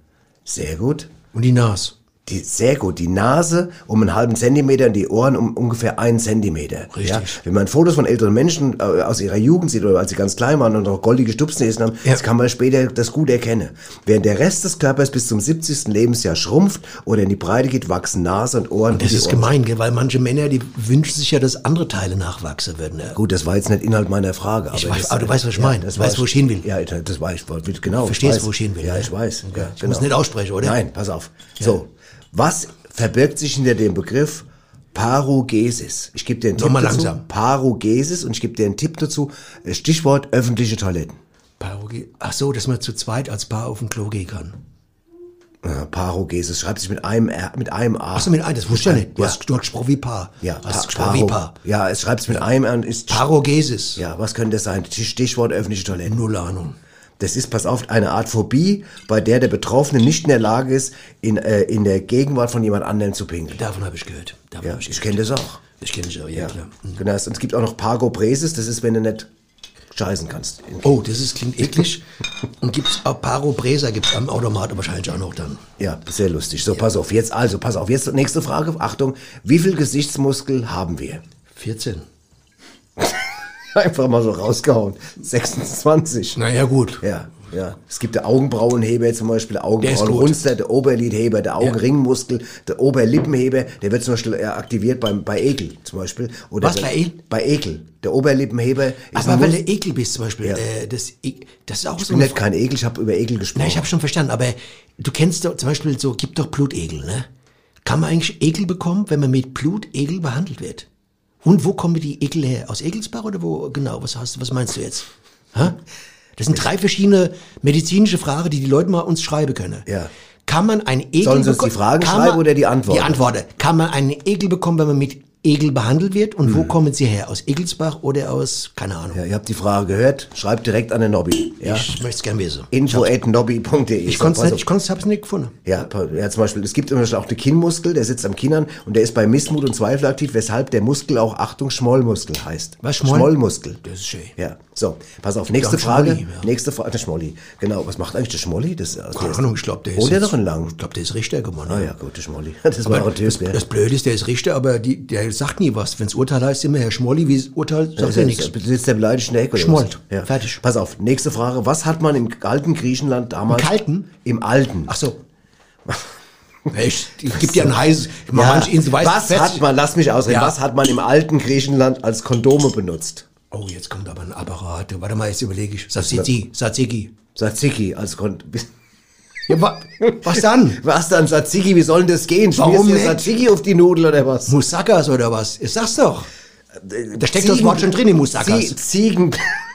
Sehr gut. und die Nase. Die, sehr gut. Die Nase um einen halben Zentimeter und die Ohren um ungefähr einen Zentimeter. Richtig. Ja? Wenn man Fotos von älteren Menschen äh, aus ihrer Jugend sieht oder als sie ganz klein waren und noch goldige Stupsnäsen haben, Ja. das kann man später das gut erkennen. Während der Rest des Körpers bis zum 70. Lebensjahr schrumpft oder in die Breite geht, wachsen Nase und Ohren. Und das ist Ohren. gemein, gell? weil manche Männer, die wünschen sich ja, dass andere Teile nachwachsen würden. Ne? Gut, das war jetzt nicht Inhalt meiner Frage. Ich aber weiß- das, aber du weißt, was ich meine. das weißt, weiß wo ich hin will. Ja, das weiß ich, genau. Verstehst, ich weiß. wo ich hin will, Ja, ich weiß. Ja, Ich genau. muss nicht aussprechen, oder? Nein, pass auf. So, was verbirgt sich hinter dem Begriff Parogesis? Ich gebe dir einen Tipp Nochmal dazu. langsam. Parogesis und ich gebe dir einen Tipp dazu. Stichwort öffentliche Toiletten. Paroge- Ach so, dass man zu zweit als Paar auf den Klo gehen kann. Äh, Parogesis schreibt sich mit einem R, mit einem A. Ach so, mit einem, das wusste ich ja nicht. Du hast, du hast gesprochen wie Paar. ja, hast Pa- gesprochen wie Paar. Ja, es schreibt sich mit einem R und ist Parogesis. Ja, was könnte das sein? Stichwort öffentliche Toiletten. Null Ahnung. Das ist, pass auf, eine Art Phobie, bei der der Betroffene nicht in der Lage ist, in, äh, in der Gegenwart von jemand anderem zu pinkeln. Davon habe ich gehört. Davon Ja, ich ich kenne das auch. Ich kenne dich auch, ja, klar. Mhm. Genau, und es gibt auch noch Pagopresis, das ist, wenn du nicht scheißen kannst. Oh, das ist, klingt eklig. Und gibt's auch Parobresa gibt's am Automat wahrscheinlich auch noch dann. Ja, sehr lustig. So, pass auf, jetzt, also, pass auf, jetzt nächste Frage, Achtung, wie viel Gesichtsmuskel haben wir? 14. Einfach mal so rausgehauen. 26. Naja, gut. Ja, ja. Es gibt der Augenbrauenheber zum Beispiel, der Der. Augenbrauenrunster, der Oberlidheber, der Augenringmuskel, der Oberlippenheber, der wird zum Beispiel äh, aktiviert beim, bei Ekel zum Beispiel. Oder Was, der, bei Ekel? Bei Ekel. Der Oberlippenheber ist Aber weil Mus- du ekel bist zum Beispiel, Ja. äh, das, e- das ist auch Ich so bin eine nicht kein Ekel, ich habe über Ekel gesprochen. Na, ich habe schon verstanden, aber du kennst doch zum Beispiel so, gibt doch Blutegel, ne? Kann man eigentlich Ekel bekommen, wenn man mit Blutegel behandelt wird? Und wo kommen die Ekel her? Aus Egelsbach oder wo? Genau, was hast du, was meinst du jetzt? Hä? Das sind drei verschiedene medizinische Fragen, die die Leute mal uns schreiben können. Ja. Kann man einen Ekel Sollen sie uns die Fragen schreiben man- oder die Antworten? Die Antworten. Kann man einen Ekel bekommen, wenn man mit Egel behandelt wird? Und Hm. wo kommen sie her? Aus Egelsbach oder aus, keine Ahnung. Ja, ihr habt die Frage gehört, schreibt direkt an den Nobby. Ja. Ich möchte es gerne wissen. Info at nobby.de. Ich konnte es nicht, ich konnte nicht gefunden. Ja, ja, zum Beispiel, es gibt zum Beispiel auch den Kinnmuskel, der sitzt am Kinnern und der ist bei Missmut und Zweifel aktiv, weshalb der Muskel auch, Achtung, Schmollmuskel heißt. Was, Schmoll? Schmollmuskel. Das ist schön. Ja, so, pass auf, nächste Frage. Schmolli, ja. Nächste Frage, der Schmolli. Genau, was macht eigentlich der Schmolli? Das, also Keine Ahnung, ich glaube, der ist. Wohnt der jetzt- noch in Lang? Ich glaube, der ist Richter geworden. Ah ja, gut, der Schmolli. Das war auch Aber ein Typ, das, ja. das Blöde ist, der ist Richter, aber die, der sagt nie was. Wenns Urteil heißt immer, Herr Schmolli, wie das Urteil, sagt er nichts. Sitzt der beleidigt in der Ecke? Schmollt. Ja. Fertig. Pass auf, nächste Frage. Was hat man im alten Griechenland damals? Im Kalten? Im alten. Ach so. Ich, ich gebe dir ein heißes, mal manche Insel weiß was fest- hat man, lass mich ausreden, Ja. was hat man im alten Griechenland als Kondome benutzt? Oh, jetzt kommt aber ein Apparat. Warte mal, jetzt überlege ich. Tzatziki, Tzatziki. Tzatziki als Kondome. Ja, wa, was dann? Was dann Tzatziki, wie soll denn das gehen? Warum Schmierst du nicht? Tzatziki auf die Nudel oder was? Moussakas oder was? Ich sag's doch. Da steckt das Wort schon drin, in Moussakas. Zie- Ziegen,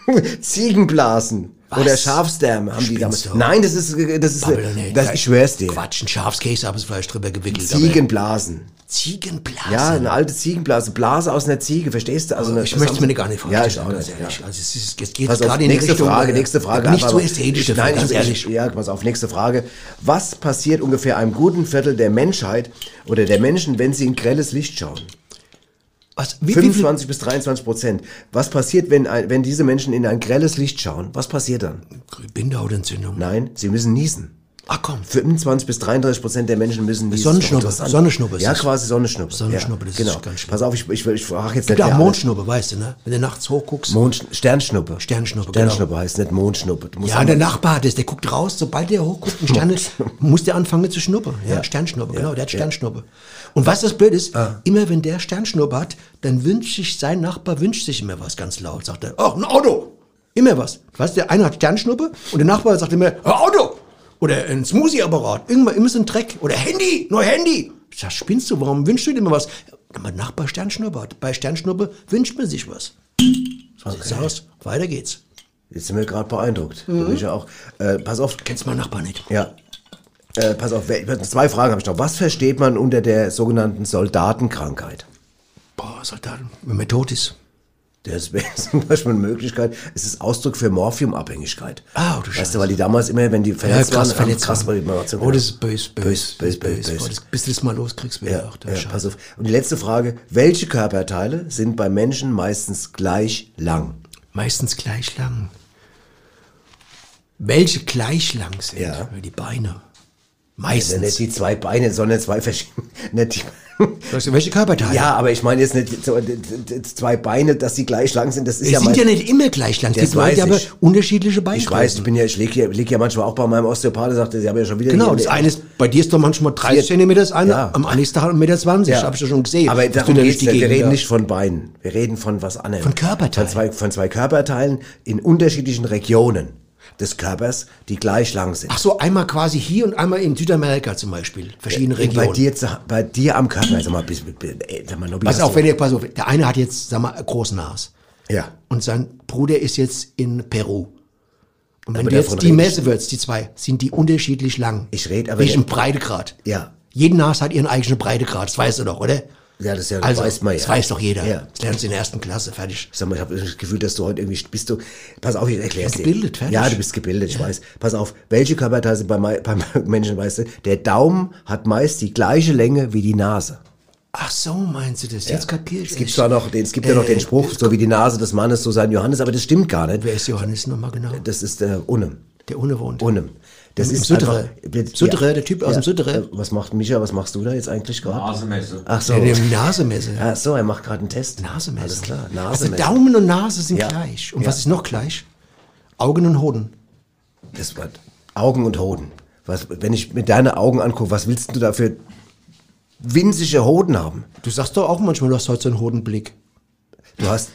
Ziegenblasen. Was? Oder Schafsdärme haben die damals. du? Nein, das ist, das ist, nicht. das, ich schwör's dir. Quatsch, ein Schafskäse, aber es Fleisch drüber gewickelt. Ziegenblasen. Ziegenblase. Ja, eine alte Ziegenblase, Blase aus einer Ziege, verstehst du? Also eine, ich möchte es mir gar nicht vorstellen. Ja, ich auch ganz nicht. ehrlich. Ja. Also es, ist, es geht Pass auf, gerade in die nächste Richtung. Frage, äh, nächste Frage. Nicht so ästhetisch dafür, Nein, ganz ich- ehrlich. Ja, pass auf, nächste Frage. Was passiert ungefähr einem guten Viertel der Menschheit oder der Menschen, wenn sie in grelles Licht schauen? Was, wie, wie viel, 25 bis 23 Prozent. Was passiert, wenn, ein, wenn diese Menschen in ein grelles Licht schauen? Was passiert dann? Bindehautentzündung. Nein, sie müssen niesen. Ach komm. 25 bis 33 Prozent der Menschen müssen dieses Sonnenschnuppe. Sonnenschnuppe ist Ja, quasi Sonnenschnuppe. Sonnenschnuppe, ja, das ist genau. ganz schlimm. Pass auf, ich, ich, ich frage jetzt Gibt nicht alles- Mondschnuppe, weißt du, ne? Wenn du nachts hochguckst. Mond, Sternschnuppe. Sternschnuppe, Sternschnuppe genau. heißt nicht Mondschnuppe. Ja, der Nachbar hat das, der guckt raus, sobald der hochguckt und Sterne, muss der anfangen zu schnuppern. Ja, Sternschnuppe, genau, der hat Sternschnuppe. Und was das blöd ist, Ah. immer wenn der Sternschnuppe hat, dann wünscht sich, sein Nachbar wünscht sich immer was ganz laut. Sagt er, oh, ein Auto! Immer was. Weißt du, der eine hat Sternschnuppe und der Nachbar sagt immer, ein Auto! Oder ein Smoothie-Apparat. Irgendwann immer so ein Dreck. Oder Handy, neues Handy. Ich sag, spinnst du, warum wünschst du dir immer was? Mein Nachbar Sternschnuppe hat. Bei Sternschnuppe wünscht man sich was. So sieht's aus. Weiter geht's. Jetzt sind wir gerade beeindruckt. Mhm. Da bin ich ja auch. Äh, pass auf. Kennst meinen Nachbar nicht. Ja. Äh, pass auf, zwei Fragen habe ich noch. Was versteht man unter der sogenannten Soldatenkrankheit? Boah, Soldaten, wenn man tot ist. Das wäre zum Beispiel eine Möglichkeit. Es ist Ausdruck für Morphiumabhängigkeit. Ah, du Weißt Scheiße. du, weil die damals immer, wenn die verletzt krass waren, verletzt krass waren. war die Oh, das ist böse, böse, Bös, bös, bös, bös. Boah, das, bis du das mal loskriegst, wäre Ja, auch der ja, pass auf. Und die letzte Frage. Welche Körperteile sind bei Menschen meistens gleich lang? Meistens gleich lang. Welche gleich lang sind? Ja. Die Beine. Also Meistens. nicht die zwei Beine, sondern zwei verschiedene. Nicht die, Weißt du, welche Körperteile? ja, aber ich meine jetzt nicht so, zwei Beine, dass die gleich lang sind. Das ist Die ja sind ja nicht immer gleich lang. Es Das gibt Leute, die haben unterschiedliche Beingrößen. Ich weiß, ich bin ja, ich liege ja, lieg ja manchmal auch bei meinem Osteopathen, sagte, sie haben ja schon wieder. Genau, das eine ist, bei dir ist doch manchmal 30 Vier- Zentimeter das eine, Ja. am nächsten Tag 1,20 Meter, 20, Ja. hab ich ja schon gesehen. Aber darum da geht's. Wir Gegend reden da- nicht von Beinen. Wir reden von was anderem. Von Körperteilen. Von zwei, von zwei Körperteilen in unterschiedlichen Regionen des Körpers, die gleich lang sind. Ach so, einmal quasi hier und einmal in Südamerika zum Beispiel. Verschiedene Bei Regionen. dir, zu- bei dir am Körper, sag mal, bis, bis, ey, sag mal, Nobby, Pass auf, wenn ihr, pass auf, der eine hat jetzt, sag mal, einen großen Nas. Ja. Und sein Bruder ist jetzt in Peru. Und wenn Aber du jetzt die rede Messe würdest, die zwei, sind die unterschiedlich lang. Ich red aber- Welchen Breitegrad. Ja. Jeden Nas hat ihren eigenen Breitegrad, das weißt du doch, oder? Ja, das ist ja, Also, weiß man ja. das weiß doch jeder. Ja. Das lernst du in der ersten Klasse, fertig. Sag mal, ich habe das Gefühl, dass du heute irgendwie bist du. Pass auf, ich erklär's dir. Gebildet, fertig. Ja, du bist gebildet, ich weiß. Pass auf, welche Körperteile sind bei, beim Menschen, weißt du? Der Daumen hat meist die gleiche Länge wie die Nase. Ach so, meinst du das? Jetzt kapier ich Es gibt zwar noch, den, es gibt ja noch Äh, den Spruch, so wie die Nase des Mannes, so sein Johannes, aber das stimmt gar nicht. Wer ist Johannes nochmal genau? Das ist der Unnem. Der unwohnt. Unnem. Das Im ist Suttere. einfach- Suttere, der Typ aus dem Suttere. Äh, Was macht Micha, was machst du da jetzt eigentlich gerade? Nasemesse. Ach so. Der, der Nasemesse. Ach so, er macht gerade einen Test. Nasemesse. Alles klar, Also Nasemesse. Daumen und Nase sind Ja. gleich. Und Ja. was ist noch gleich? Augen und Hoden. Das war Augen und Hoden. Was, wenn ich mir deine Augen angucke, was willst du da für winzige Hoden haben? Du sagst doch auch manchmal, du hast heute so einen Hodenblick. Du hast.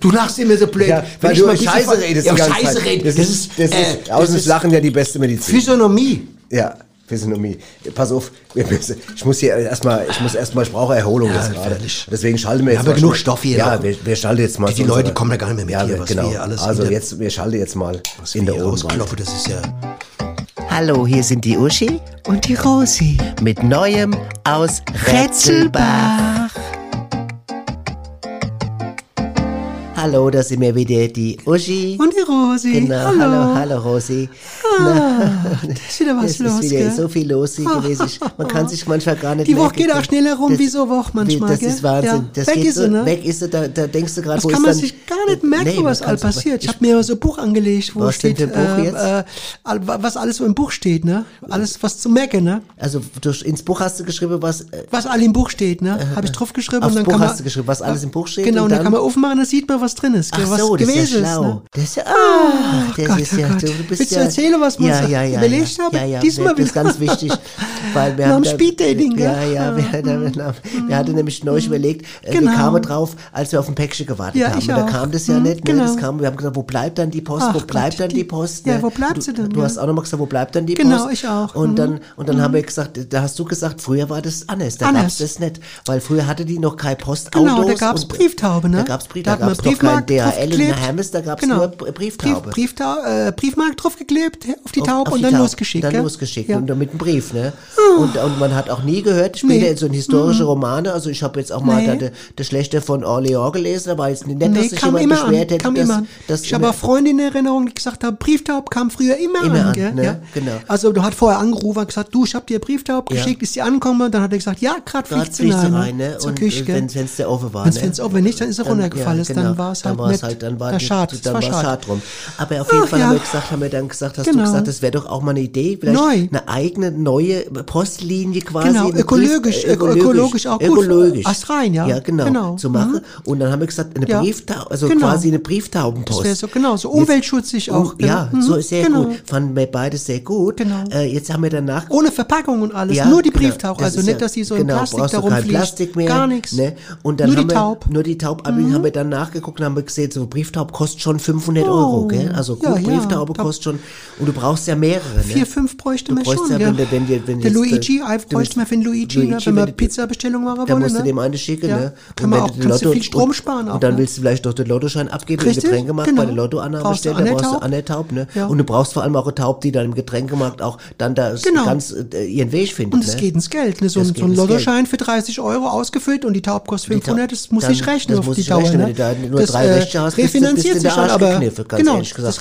Du lachst immer so blöd. ja, Wenn weil ich du Scheiße redest. Ja, die Scheiße reden. Das, ist, das äh, ist, außen ist Lachen ja die beste Medizin. Physiognomie. Ja, Physiognomie. Pass auf, ich muss hier erstmal, ich muss erstmal, ich brauche Erholung Ja, jetzt gerade. fertig. Deswegen schalten wir Wir jetzt haben ja mal genug Stoff hier Ja, wir, wir schalten jetzt mal. Die zu Leute kommen ja gar nicht mehr mit ja, hier, genau. wir hier alles Also jetzt, wir schalten jetzt mal Was in der rausklopfen, das ist ja... Hallo, hier sind die Uschi Und die Rosi. mit Neuem aus Rätselbach. Hallo, da sind wir wieder die Uschi. Und die Rosi. Genau, Hallo. hallo, hallo Rosi. Ah, da ist wieder was es los, ist wieder gell? so viel los gewesen. Man kann sich manchmal gar nicht Die Woche geht auch schneller rum Das- wie so Woche manchmal, Das gell? ist Wahnsinn. Ja. Das Weg ist so, ne? Weg ist sie, da, da denkst du gerade, wo kann ist man dann, sich gar nicht merken, Nee, man was all passiert. Ich habe mir so ein Buch angelegt, wo Was steht, äh, äh, was alles so im Buch steht, ne? Alles, was zu merken, ne? Also du, ins Buch hast du geschrieben, was... Äh, Was all im Buch steht, ne? Habe ich drauf geschrieben Aufs und dann Buch kann man, hast du geschrieben, was alles im Buch steht Genau, und dann, dann- kann man aufmachen, dann sieht man, was drin ist? Ach was so, das ist ja schlau. ne? Das ist ja, ah, Oh das Gott, ist oh ja, Gott. du bist Willst du ja, erzählen, was wir ja, ja, ja, überlegt ja, haben? Ja, ja, Diesmal das ist wieder. ganz wichtig, weil wir Nach haben dem da- Speed-Dating? Ja, ja, wir, wir hatten nämlich neulich überlegt, äh, Genau. wir kamen drauf, als wir auf ein Päckchen gewartet haben. ich Und da kam das ja Mhm, nicht, ne? genau. Das kam, wir haben gesagt, wo bleibt dann die Post, Ach wo bleibt Gott, dann die- die Post? ja, ne? wo bleibt du, sie denn, Du ja? hast auch nochmal gesagt, wo bleibt dann die Genau, Post? ich auch. Und Mhm. dann, und dann haben wir gesagt, da hast du gesagt, früher war das anders, da Anders. gab's das nicht, weil früher hatte die noch kein Postautos. Genau, da gab's und- Brieftaube, ne? Da gab's Brief, Da da, gab's doch kein DHL draufgeklebt. Hermes, da gab's Genau. nur Brieftaube. Brief, äh, Briefmark draufgeklebt auf die Taube auf und die dann Taube. losgeschickt. Dann gell? losgeschickt Ja. und dann mit einem Brief, ne? Und, und man hat auch nie gehört, später in so historische Romane, also ich habe jetzt auch mal da, der, Schlechte von Orléans gelesen, aber jetzt nicht, dass kam jemand immer beschwert an, hätte. Dass. Dass, ich habe Freunde in Erinnerung, die gesagt haben, Brieftaub kam früher immer, immer an. an gell? Ne? Ja? Genau. Also du hast vorher angerufen und gesagt, du, ich habe dir Brieftaub ja. geschickt, ist die angekommen? Und dann hat er gesagt, ja, gerade fliegt sie rein. rein ne? Zur und äh, Küche, wenn das Fenster offen war. Wenn das ne? offen, wenn nicht, dann ist er runtergefallen. Dann genau. war es halt, dann halt dann war schade. Drum. Aber auf jeden Fall haben wir gesagt, haben wir dann gesagt, hast du genau. gesagt, das wäre doch auch mal eine Idee, vielleicht eine eigene neue Postlinie quasi. Genau, äh, ökologisch, ökologisch, auch gut. Ökologisch. rein, ja. Ja, genau. genau. Zu machen. Mhm. Und dann haben wir gesagt, eine ja. Brieftaube, also genau. quasi eine Brieftaubenpost. Das wäre so, genau, so umweltschutzig jetzt, auch. Ja, genau. mhm. so sehr genau. gut. Fanden wir beides sehr gut. Genau. Äh, jetzt haben wir danach... Ohne Verpackung und alles, ja, nur die genau. Brieftauben. Also nicht, dass die so genau, in Plastik da rumfliegt. Plastik mehr. Gar nichts. Ne? Und dann nur haben die Taub. Wir, nur die Taub. Mhm. haben wir dann nachgeguckt und haben wir gesehen, so Brieftaub kostet schon 500 oh. Euro. Gell? Also gut, ja, Brieftaube ja. kostet schon... Und du brauchst ja mehrere. Ne? Vier, fünf bräuchte man schon. Ja, wenn, wenn, äh, wenn, wenn der Luigi, bräuchte man für den Luigi, ne? wenn man Pizza-Bestellung machen wollen. Dann musst du ne? dem eine schicken. Ne? Kann man auch, kannst du viel Strom sparen. Und dann willst du vielleicht doch den Lotto Lottoschein abgeben Richtig, im Getränkemarkt genau. bei der genau. Lottoannahme brauchst stellen, da brauchst du Anne Taub, ne? Ja. Und du brauchst vor allem auch eine Taub, die dann im Getränkemarkt auch dann da genau. ganz äh, ihren Weg findet. Und es ne? geht ins Geld, ne? So, das so ein Lottoschein für 30 Euro ausgefüllt und die Taub kostet 500, das muss ich rechnen auf die Dauer. Rechnen. Wenn du da nur das, drei äh, Rechte hast, refinanziert sich dann, aber genau, das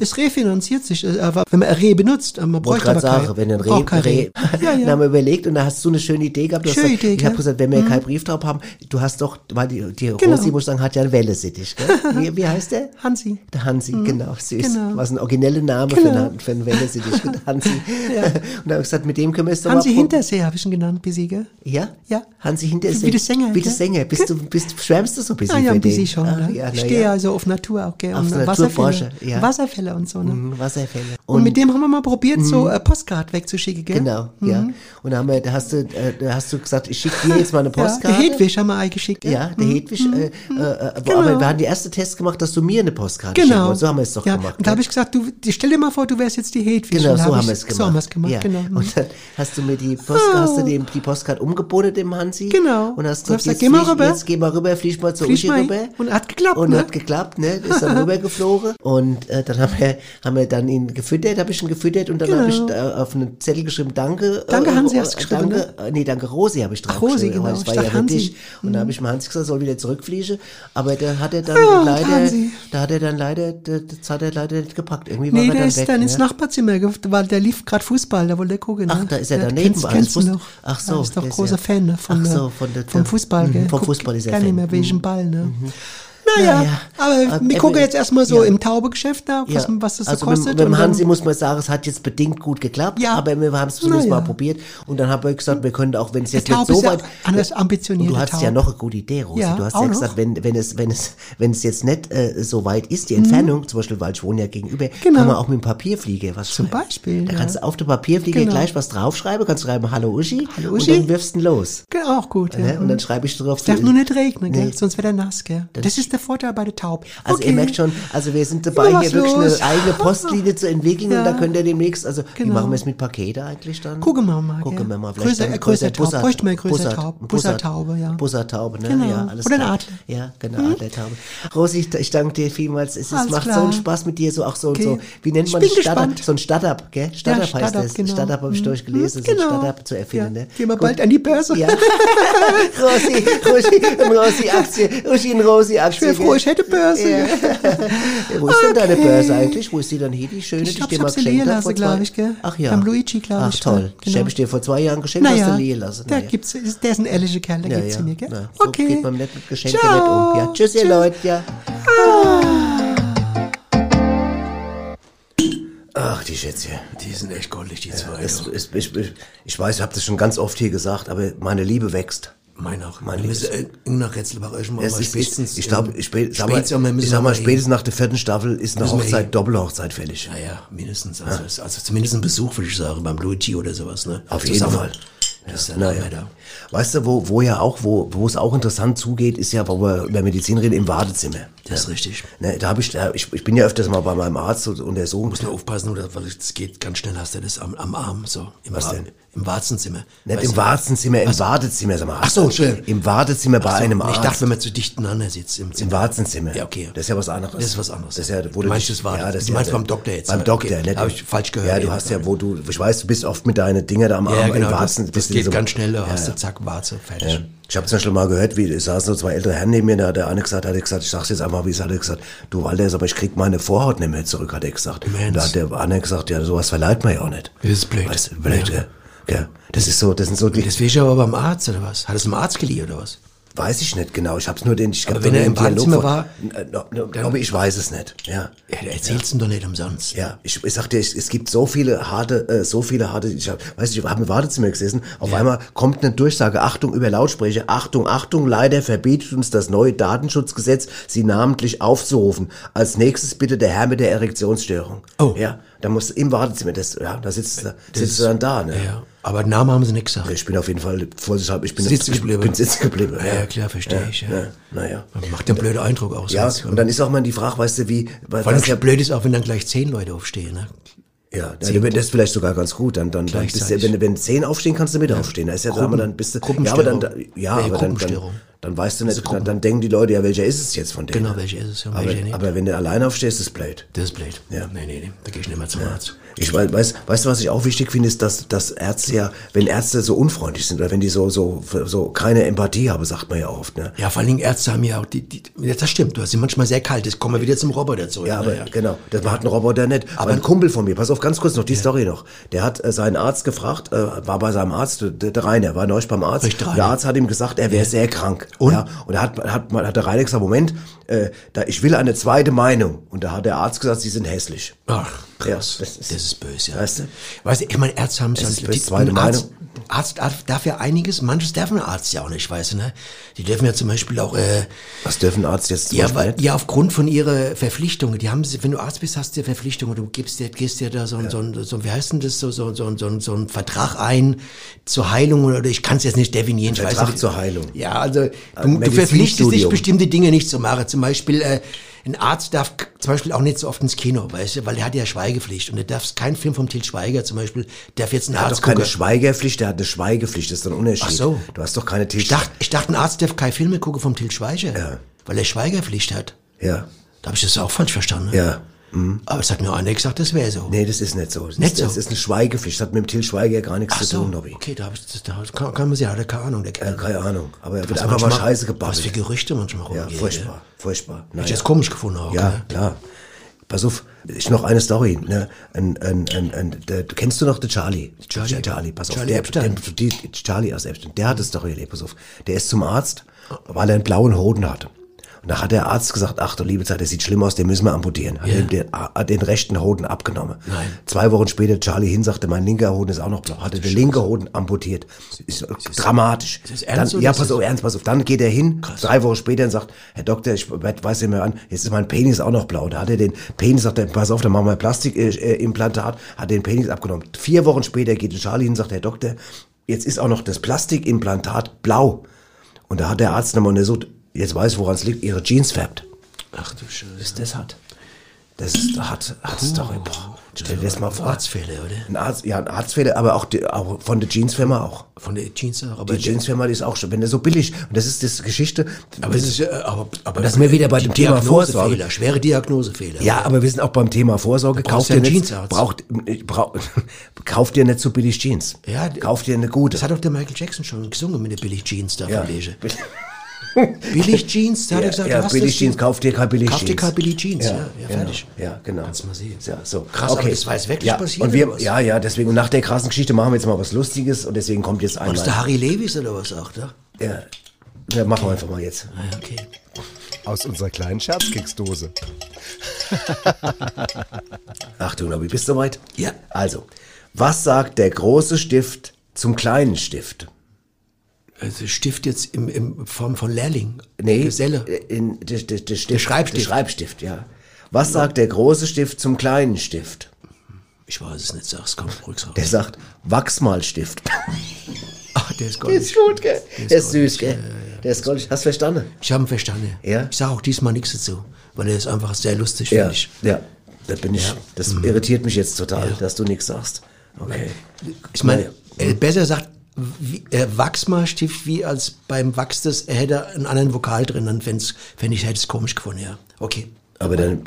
es refinanziert sich, äh, wenn man Reh benutzt, äh, man bräuchte aber kein, wenn ein Reh, Reh. Ja, ja. haben wir überlegt und da hast du eine schöne Idee gehabt, schöne Idee, ich habe gesagt, wenn wir keinen mhm. Brief drauf haben, du hast doch, weil die, die genau. Rosi muss dann Wolfgang hat ja Wellesiddig, gell? Wie, wie, heißt der? Hansi. Der Hansi, mhm. genau, süß. Genau. Was ein origineller Name genau. für, einen, für einen Hansi. ja. Und da habe ich gesagt, mit dem können wir es doch Hansi mal Hintersee habe ich ihn genannt, Bisiger. Ja? Ja. Hansi Hintersee. Wie der Sänger. Wie der Sänger. Bist du, bist, schwärmst du so ein bisschen ah, ja, für ein bisschen den? schon. Ah, ne? ja, ich stehe ja. also auf Natur auch, gell? Auf und Wasserfälle. Ja. Wasserfälle und so, ne? Mhm, Wasserfälle. Und, und, mit dem haben wir mal probiert, so mhm. äh, Postcard wegzuschicken, gell? Genau, mhm. ja. Und da, haben wir, da, hast du, äh, da hast du gesagt, ich schicke dir jetzt mal eine Postkarte. Der Hedwig haben wir eingeschickt. Ja, der mhm. Hedwig, äh, mhm äh, äh genau. aber wir haben die erste Test gemacht, dass du mir eine Postkarte genau. schicken wolltest. So haben wir es doch ja, gemacht. Und da ne? habe ich gesagt, du, stell dir mal vor, du wärst jetzt die Hedwig. Genau, so haben wir es gemacht. So haben wir es gemacht, ja. genau. Und dann hast du mir die Postkarte, oh. die Postkarte umgebotet dem Hansi. Genau. Und hast gesagt, jetzt, geh mal rüber. Jetzt geh mal rüber, flieg mal zur flieg Uschi mal. rüber. Und hat geklappt, Und ne? hat geklappt, ne? Ist dann rübergeflogen. Und äh, dann haben wir, haben wir dann ihn gefüttert, habe ich ihn gefüttert und dann genau. habe ich äh, auf einen Zettel geschrieben, danke. Äh, danke Hansi äh, hast du geschrieben, Danke, ne? nee, danke Rosi habe ich drauf Rosi, geschrieben. Genau. Das war ja Hansi. Und dann habe mhm. ich mal Hansi gesagt, soll wieder zurückfliegen. Aber da hat er dann ah, ja, leider, da hat er dann leider, das hat er leider nicht gepackt. Irgendwie war nee, er der dann ist weg, dann ne? ins Nachbarzimmer, weil der lief gerade Fußball, da wollte er gucken. Ach, da ist er daneben. Kennst, kennst du Ach so. Er ist doch großer ja. Fan ne, von, Ach so, von der, vom Fußball, mhm, gell? Vom Fußball ist er Fan. Gar nicht mehr welchen mhm. Ball, ne? Mhm naja, naja. aber, äh, wir äh, gucken äh, jetzt erstmal so ja. im Taubegeschäft nach, was, ja. was das so also kostet. Mit, mit dem Hansi muss man sagen, es hat jetzt bedingt gut geklappt, ja. aber wir haben es zumindest naja. mal probiert und dann habe ich gesagt, wir können auch, wenn es jetzt nicht so weit... anders ambitioniert. Du hast Taub. ja noch eine gute Idee, Rosi. du hast ja gesagt, wenn, wenn, es, wenn, es, wenn es jetzt nicht äh, so weit ist, die mhm. Entfernung, mhm. zum Beispiel, weil ich wohne ja gegenüber, genau. kann man auch mit dem Papierflieger was schreiben. Zum Beispiel, Da kannst du auf dem Papierflieger genau. gleich was draufschreiben, kannst du schreiben, hallo Uschi, hallo Uschi. und dann wirfst du los. Genau, auch gut. Und dann schreibe ich drauf... Es darf nur nicht regnen, sonst wird er nass, gell? Das ist der Vorteil bei der Taub. Also okay. ihr merkt schon, also wir sind dabei, hier wirklich los. eine eigene Postlinie zu entwickeln ja. und da könnt ihr demnächst, also genau. wie machen wir es mit Pakete eigentlich dann? Gucken wir mal. Gucken wir mal. Vielleicht größer, dann. Bräuchte man größer Taube. Bussertaube, ja. Bussertaube, ne? Genau. Ja, alles Oder eine Adler. Ja, genau, hm? Adlertaube. Rosi, ich, ich danke dir vielmals. Es alles macht klar. so einen Spaß mit dir, so auch so okay. und so. Wie nennt man Startup? So ein Startup, gell? Startup ja, heißt das. Genau. Startup habe ich hm? durchgelesen, so ein genau. Startup zu erfinden. Ne? Gehen wir bald an die Börse. Rosi, Rosi, Rosi Aktie, Rosi, Rosi Aktie sehr froh, ich hätte Börse. Ja. Wo ist okay. denn deine Börse eigentlich? Wo ist die dann hier, die schöne, die, die ich dir mal geschenkt habe? glaube ich, gell? Ach ja. Beim Luigi, glaube ich. Ach toll. Ne? Genau. Habe ich dir vor zwei Jahren geschenkt, naja, hast du liegen lassen. Naja. Da gibt's, der ist ein ehrlicher Kerl, der ja, gibt's ja. ihn hier, gell? Na, so okay. geht man nicht mit Geschenken nicht um. Ja. Tschüss, Tschüss, ihr Leute. Ja. Ah. Ach, die Schätze, Die sind echt goldig, die zwei. Ja, es, es, ich, ich weiß, ich habe das schon ganz oft hier gesagt, aber meine Liebe wächst. Mein auch. Mein wir müssen äh, nach Retzelbach mal, mal spätestens. Ich glaube, spät, spätestens, spätestens, sag mal, ich sag mal, spätestens nach der vierten Staffel ist eine Hochzeit, eh- Doppelhochzeit fällig. Ja, ja, mindestens. Also, ja. also zumindest ein Besuch, würde ich sagen, beim Luigi oder sowas. Ne? Auf jeden Fall. Das ist dann ja, naja. da. Weißt du, wo, wo ja auch, wo, wo es auch interessant zugeht, ist ja, wo wir über Medizin reden, im Wartezimmer. Das ist richtig. Ne, da habe ich, ich, ich bin ja öfters mal bei meinem Arzt und, und der Sohn. Muss nur aufpassen, oder, weil es geht ganz schnell, hast du das am, am Arm, so. Im Was Arm, denn? Im Warzenzimmer. Nicht im Warzenzimmer, im Wartezimmer, sag mal. Ach so, schön. Im Wartezimmer bei so, einem Arzt. Ich dachte, wenn man zu dicht aneinander sitzt im Im Warzenzimmer. Ja, okay. Das ist ja was anderes. Das ist was anderes. Das ist ja, wo du meinst, das war, ja, das du ja, meinst ja, beim Doktor jetzt. Beim ne? Doktor, okay. Ne, nicht? Habe ich falsch gehört. Ja, du hast ja, wo du, ich weiß, du bist oft mit deinen Dinger da am Arm ja, genau, im Warzen. Das, das geht ganz schnell, da hast du Zeit. War zu fertig. Ja. Ich habe zum schon mal gehört, wie es saßen so zwei ältere Herren neben mir, da hat der eine gesagt, hat er gesagt, ich sag's jetzt einmal, wie es hat er gesagt, du Walter, aber ich krieg meine Vorhaut nicht mehr zurück, hat er gesagt. Mensch. Da hat der andere gesagt, ja, sowas verleiht man ja auch nicht. Das ist blöd. Weißt, blöd, ja. gell? Ja. Das ist so, das sind so die. Das will ich aber beim Arzt oder was? Hat es dem Arzt geliehen oder was? Weiß ich nicht genau. Ich hab's nur den. Ich hab wenn er im von- war, Äh, glaube ich, weiß es nicht. Ja. Ja, du erzählst ihn doch nicht umsonst. Ja, ich, ich sag dir, es, es gibt so viele harte, äh, so viele harte, ich hab, weiß nicht, ich habe im Wartezimmer gesessen, auf einmal kommt eine Durchsage, Achtung, über Lautsprecher, Achtung, Achtung, leider verbietet uns das neue Datenschutzgesetz, Sie namentlich aufzurufen. Als nächstes bitte der Herr mit der Erektionsstörung. Oh. Ja, da musst du im Wartezimmer, das, ja, da sitzt, da sitzt du dann da, ne? Ja, aber Namen haben sie nicht gesagt. Ich bin auf jeden Fall vorsichtshalber, ich bin Sitzen ich geblieben. bin sitzen geblieben. Ja, ja, klar, verstehe ich, ja. ja. Naja. Macht einen blöden Eindruck aus. Ja, sonst. und dann ist auch mal die Frage, weißt du, wie, weil Vor allem was ja, blöd ist auch, wenn dann gleich zehn Leute aufstehen. Ne? Ja, ja das ist vielleicht sogar ganz gut. Dann, dann, dann bist du, wenn, wenn zehn aufstehen, kannst du mit aufstehen. Da ist ja Gruppen- dann bist du, ja, aber dann, ja, aber dann, dann? Dann weißt du nicht, dann, dann denken die Leute, ja, welcher ist es jetzt von denen? Genau, welcher ist es und aber, nicht. aber wenn du allein aufstehst, ist es blöd. Das ist blöd. Ja. Nee, nee, nee, da gehe ich nicht mehr zum Arzt. Ich weiß, weiß, weißt du, was ich auch wichtig finde, ist, dass, dass Ärzte ja, wenn Ärzte so unfreundlich sind oder wenn die so, so, so keine Empathie haben, sagt man ja oft, ne? Ja, vor allen Dingen Ärzte haben ja auch die, die ja, das stimmt, du hast sie manchmal sehr kalt, jetzt kommen wir wieder zum Roboter zurück. Ja, aber genau, das hat ein Roboter nicht. Aber ein Kumpel von mir, pass auf, ganz kurz noch die Story noch. Der hat äh, seinen Arzt gefragt, äh, war bei seinem Arzt, der, der Rainer, war neulich beim Arzt. Der Arzt hat ihm gesagt, er wäre sehr krank. Und? Ja, und er hat, hat, hat der Rainer gesagt, Moment, äh, da, ich will eine zweite Meinung. Und da hat der Arzt gesagt, sie sind hässlich. Ach, krass. Ja, das, das ist, ist- böse, ja. weißt du? Weißt du, ich meine, Ärzte haben schon, ist böse, zweite ein Arzt, Meinung. Arzt darf, ja einiges, manches darf ein Arzt ja auch nicht, weißt du, ne? Die dürfen ja zum Beispiel auch, äh, Was dürfen Arzt jetzt zum ja, Beispiel weil, ja, aufgrund von ihrer Verpflichtungen, die haben sie, wenn du Arzt bist, hast du ja Verpflichtungen, du gibst dir, gehst dir da so, ein so, ein so, ein- wie heißt denn das, so, so, so, so, so ein Vertrag ein zur Heilung oder ich kann es jetzt nicht definieren. ich weiß Vertrag nicht. zur Heilung. Ja, also du, du Medizinstudium. verpflichtest dich, bestimmte Dinge nicht zu machen. Zum Beispiel, äh, ein Arzt darf zum Beispiel auch nicht so oft ins Kino, weißt du, weil er hat ja Schweigepflicht und er darf kein Film vom Til Schweiger zum Beispiel, darf jetzt ein Er hat Arzt doch keine gucken. Schweigepflicht, der hat eine Schweigepflicht, das ist ein Unterschied. Ach so. Du hast doch keine Tisch. Ich dachte, ich dachte, ein Arzt darf keine Filme gucken vom Til Schweiger, weil er Schweigepflicht hat. Ja, Da habe ich das auch falsch verstanden. ja. Aber es hat mir einer gesagt, das wäre so. Nee, das ist nicht so. Das, Nicht ist, so? das ist eine Schweigepflicht. Das hat mit dem Till Schweiger gar nichts Ach zu so, tun, Nobby. okay, da, ich, da kann, kann man sich, hat er keine Ahnung, der Ja, Kerl. keine Ahnung. Aber er wird einfach mal Scheiße Was für gebabbelt. Gerüchte manchmal Ja, rumgehen. furchtbar, furchtbar. Hab ich Naja. jetzt komisch gefunden auch. Ja, gell? klar. Pass auf, ich noch eine Story. Ne? Ein, ein, ein, ein, der, kennst du noch den Charlie? Charlie? Charlie, pass auf. Charlie der, Epstein. Der, die, Charlie aus Epstein. Der hat eine Story erlebt, pass auf. Der ist zum Arzt, weil er einen blauen Hoden hat. Und da hat der Arzt gesagt, ach du liebe Zeit, der sieht schlimm aus, den müssen wir amputieren. Hat ihm den, hat den rechten Hoden abgenommen. Nein. Zwei Wochen später Charlie hin sagte, mein linker Hoden ist auch noch blau. Hatte der linke Hoden amputiert. Ist dramatisch. ist das ernst Dann, ja, ist pass auf, ernst, pass auf. Dann geht er hin, drei Wochen später und sagt, Herr Doktor, ich weiß nicht mehr an, jetzt ist mein Penis auch noch blau. Da hat er den Penis, sagt er, pass auf, dann machen wir Plastikimplantat, hat den Penis abgenommen. Vier Wochen später geht Charlie hin und sagt, Herr Doktor, jetzt ist auch noch das Plastikimplantat blau. Und da hat der Arzt nochmal untersucht, jetzt weiß, woran es liegt, ihre Jeans färbt. Ach du Scheiße. Ist das hat. Das ist hat, hat Story. Boah, stell dir das mal vor. Arztfehler, oder? Ein Arzt, ja, ein Arztfehler, aber auch, die, auch von der Jeansfirma auch. Von der Jeans auch. Aber Die Jeansfirma, die ist auch schon, wenn der so billig, und das ist das Geschichte. Aber es ist ja, aber, aber Da sind wir wieder bei dem Thema Vorsorge. Diagnosefehler, schwere Diagnosefehler. Ja, aber wir sind auch beim Thema Vorsorge. Kauft dir nicht, braucht, brauch, kauft dir nicht so billig Jeans. Ja, kauft dir eine gute. Das hat auch der Michael Jackson schon gesungen mit der Billig Jeans da ja. von Lege. Billig Jeans, da hat er gesagt, ja, du hast billig Jeans, kauf dir keine billig Kauf Jeans. dir keine billig Jeans, ja, ja, genau. fertig. Ja, genau. Kannst du mal sehen. Ja, so. Krass, aber das war jetzt wirklich ja, passiert, Und wir, oder was? ja, ja, deswegen, und nach der krassen Geschichte machen wir jetzt mal was Lustiges und deswegen kommt jetzt War das einmal. der Harry Lewis oder was auch, da? Ja, ja, machen wir einfach mal jetzt. Ah, ja, okay. Aus unserer kleinen Scherzkeksdose. Achtung, Nobby, bist du soweit? Ja. Also, was sagt der große Stift zum kleinen Stift? Also Stift jetzt im, im Form von Lehrling. Nee, Geselle. In, der, der, der, Stift, Der Schreibstift. Der Schreibstift, ja. Was sagt der große Stift zum kleinen Stift? Ich weiß es nicht, sag's, komm, ruhig sag. Der sagt Wachsmalstift. Ach, der ist Der ist goldig. gut, gell? Der ist süß, gell? Der ist goldig. Hast du verstanden? Ich habe ihn verstanden. Ja? Ich sage auch diesmal nichts dazu, weil er ist einfach sehr lustig, Ja, finde ich. ja. Da bin ich. Das irritiert mich jetzt total, dass du nichts sagst. Okay. Ich meine, äh, besser sagt wie, äh, Wachsmalstift wie als beim Wachs das, er hätte einen anderen Vokal drin, dann fände fänd ich, hätte es komisch gefunden, ja. Okay. Aber dann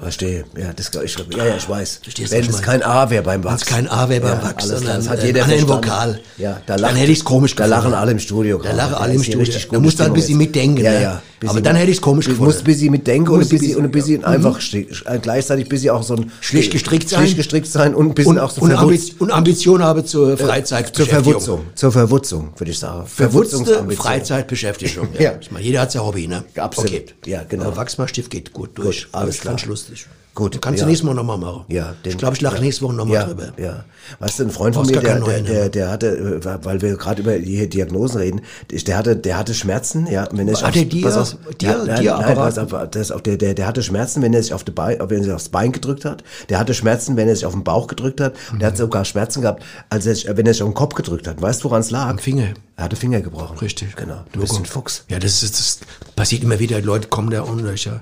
Verstehe. Ja, das, ich, ja, ja, ich weiß. Verstehst du, Wenn ich es kein A wäre beim Wenn Wachs. es kein A wäre beim Ja, Wachs, sondern das hat äh, jeder verstanden. Vokal. Ja, da dann lacht, hätte ich es komisch Da gefunden. lachen alle im Studio. Da lachen alle im Studio. richtig Da musst du halt ein bisschen mitdenken, Ja, ne? ja. Aber dann hätte ich's komisch Du gefunden. musst ein bisschen mitdenken Du und ein ein bisschen, und ein bisschen einfach schlicht- äh, gleichzeitig ein bisschen auch so ein Schlicht gestrickt sein. Schlicht gestrickt sein und ein bisschen auch so und, Ambition, und Ambition habe zur zur Freizeitbeschäftigung. Verwutzung. Zur Verwutzung, würde ich sagen. Verwutzte. Freizeitbeschäftigung. Ja. Ich meine, jeder hat sein Hobby, ne? Absolut. Ja, genau. Aber Wachsmalstift geht gut durch. Alles ich klar. lustig. Gut, Kannst ja. du nächstes Mal nochmal machen. Ja, den- ich glaube, ich lache ja. nächste Woche nochmal ja, drüber. Ja. Weißt du, ein Freund von mir, der, der, der, der hatte, äh, weil wir gerade über hier Diagnosen reden, der hatte, der hatte Schmerzen, ja, wenn er sich Hat aufs- der Dia- pass auf, Dia- ja, nein, Dia-Apparat? nein, pass auf, das auf der, der, der hatte Schmerzen, wenn er sich auf die Bein, wenn er sich aufs Bein gedrückt hat. Der hatte Schmerzen, wenn er sich auf den Bauch gedrückt hat. Und der hat sogar Schmerzen gehabt, als er sich, wenn er sich auf den Kopf gedrückt hat. Weißt du, woran es lag? Am Finger. Er hatte Finger gebrochen. Richtig. Genau. Du bist Logo. ein Fuchs. Ja, das ist, das passiert immer wieder. Leute kommen da und ich, ja.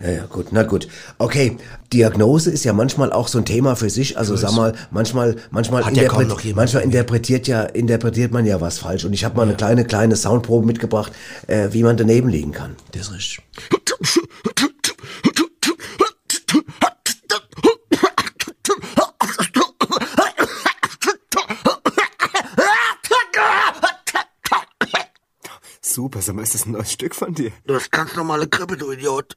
Ja. Ja, ja, gut, na gut. Okay, Diagnose ist ja manchmal auch so ein Thema für sich. Also sag mal, manchmal, manchmal, Hat ja interpret- manchmal interpretiert ja, interpretiert man ja was falsch. Und ich habe mal eine kleine, kleine Soundprobe mitgebracht, äh, wie man daneben liegen kann. Das ist richtig. Super, sag mal, ist das ein neues Stück von dir? Das ist ganz normale Grippe, du Idiot.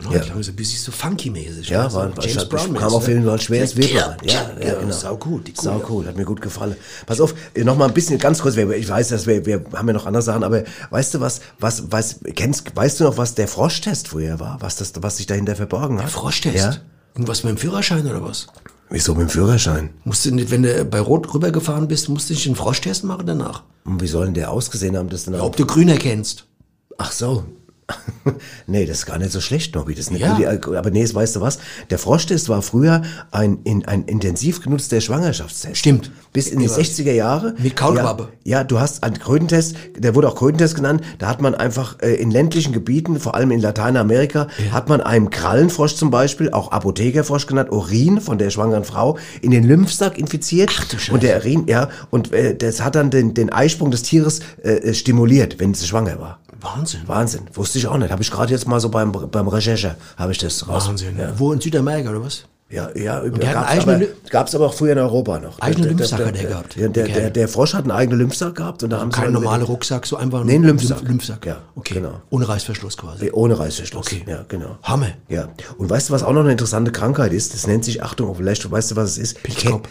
Ja. Ja. Ich so ein bisschen so funky-mäßig. Ja, also war, James Brown kam auf jeden Fall schweres Wirbel rein. Ja, ja, ja, genau. sau gut. Die Sau cool. cool, hat mir gut gefallen. Pass auf, noch mal ein bisschen ganz kurz, ich weiß, dass wir, wir haben ja noch andere Sachen, aber weißt du was, was, was, kennst, weißt du noch, was der Froschtest früher war? Was das, was sich dahinter verborgen hat? Froschtest? Ja? Irgendwas mit dem Führerschein oder was? Wieso mit dem Führerschein? Musst du nicht, wenn du bei Rot rübergefahren bist, musst du nicht einen Froschtest machen danach? Und wie soll denn der ausgesehen haben, das dann Ob du grün erkennst. Ach so. nee, das ist gar nicht so schlecht, Nobby. Das ist nicht Ja. gute- aber nee, weißt du was? Der Froschtest war früher ein, in, ein intensiv genutzter Schwangerschaftstest. Stimmt. Bis in die Ja. 60er Jahre. Mit Kaulquappe. Ja, ja, du hast einen Krötentest, der wurde auch Krötentest genannt. Da hat man einfach äh, in ländlichen Gebieten, vor allem in Lateinamerika, hat man einem Krallenfrosch zum Beispiel, auch Apothekerfrosch genannt, Urin von der schwangeren Frau, in den Lymphsack infiziert. Ach du Scheiße. Und der Urin, ja, und äh, das hat dann den, den Eisprung des Tieres äh, stimuliert, wenn sie schwanger war. Wahnsinn. Wahnsinn, wusste ich auch nicht. Habe ich gerade jetzt mal so beim, beim Recherche, habe ich das raus. Wahnsinn. Ja, Wo in Südamerika oder was? ja, ja einen eigenen aber, auch früher in Europa noch. Eigenen der- Lymphsack hat er gehabt. Der, der, der, der Frosch hat einen eigenen Lymphsack gehabt und da haben sie Kein normaler Rucksack, so einfach ein Nee, ein Lymphsack. Lymph- Lymphsack. Ja, okay. genau. Ohne Reißverschluss quasi. Ohne Reißverschluss. Okay. Ja, genau. Hammer. Ja. Und weißt du, was auch noch eine interessante Krankheit ist? Das nennt sich, Achtung, vielleicht weißt du, was es ist? Pilzkopf.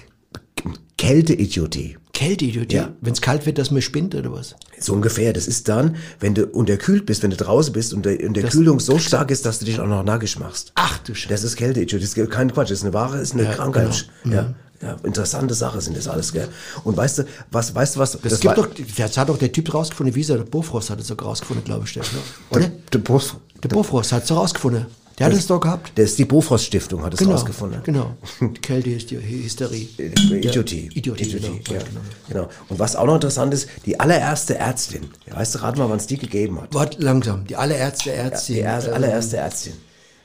Kä- Kälteidiotie. Kälteidiotie. Ja. Wenn es kalt wird, dass man spinnt oder was? So ungefähr. Das ist dann, wenn du unterkühlt bist, wenn du draußen bist und der, und der Kühlung so stark ist, dass du dich auch noch nackig machst. Ach du Scheiße. Das ist Kälteidiotie. Das ist kein Quatsch. Das ist eine wahre, ist eine Ja, Krankheit. genau. Ja. Ja, interessante Sache sind das alles, gell? Und weißt du, was, weißt du was? Das, gibt doch, das hat doch der Typ rausgefunden, wie ist er, der Bofrost hat es doch rausgefunden, glaube ich, der, oder? der, der, Bos- Der Bofrost hat es rausgefunden. Der hat es doch gehabt. der ist die Bofrost Stiftung, hat es Genau, rausgefunden. genau. Kälte ist die Hysterie. Idiotie. Idiotie, Idiotie, genau. ja. genau. Und was auch noch interessant ist, die allererste Ärztin, ja, weißt du, rat mal, wann es die gegeben hat. Wart langsam. Die allererste Ärztin. Die erste, ähm, allererste Ärztin.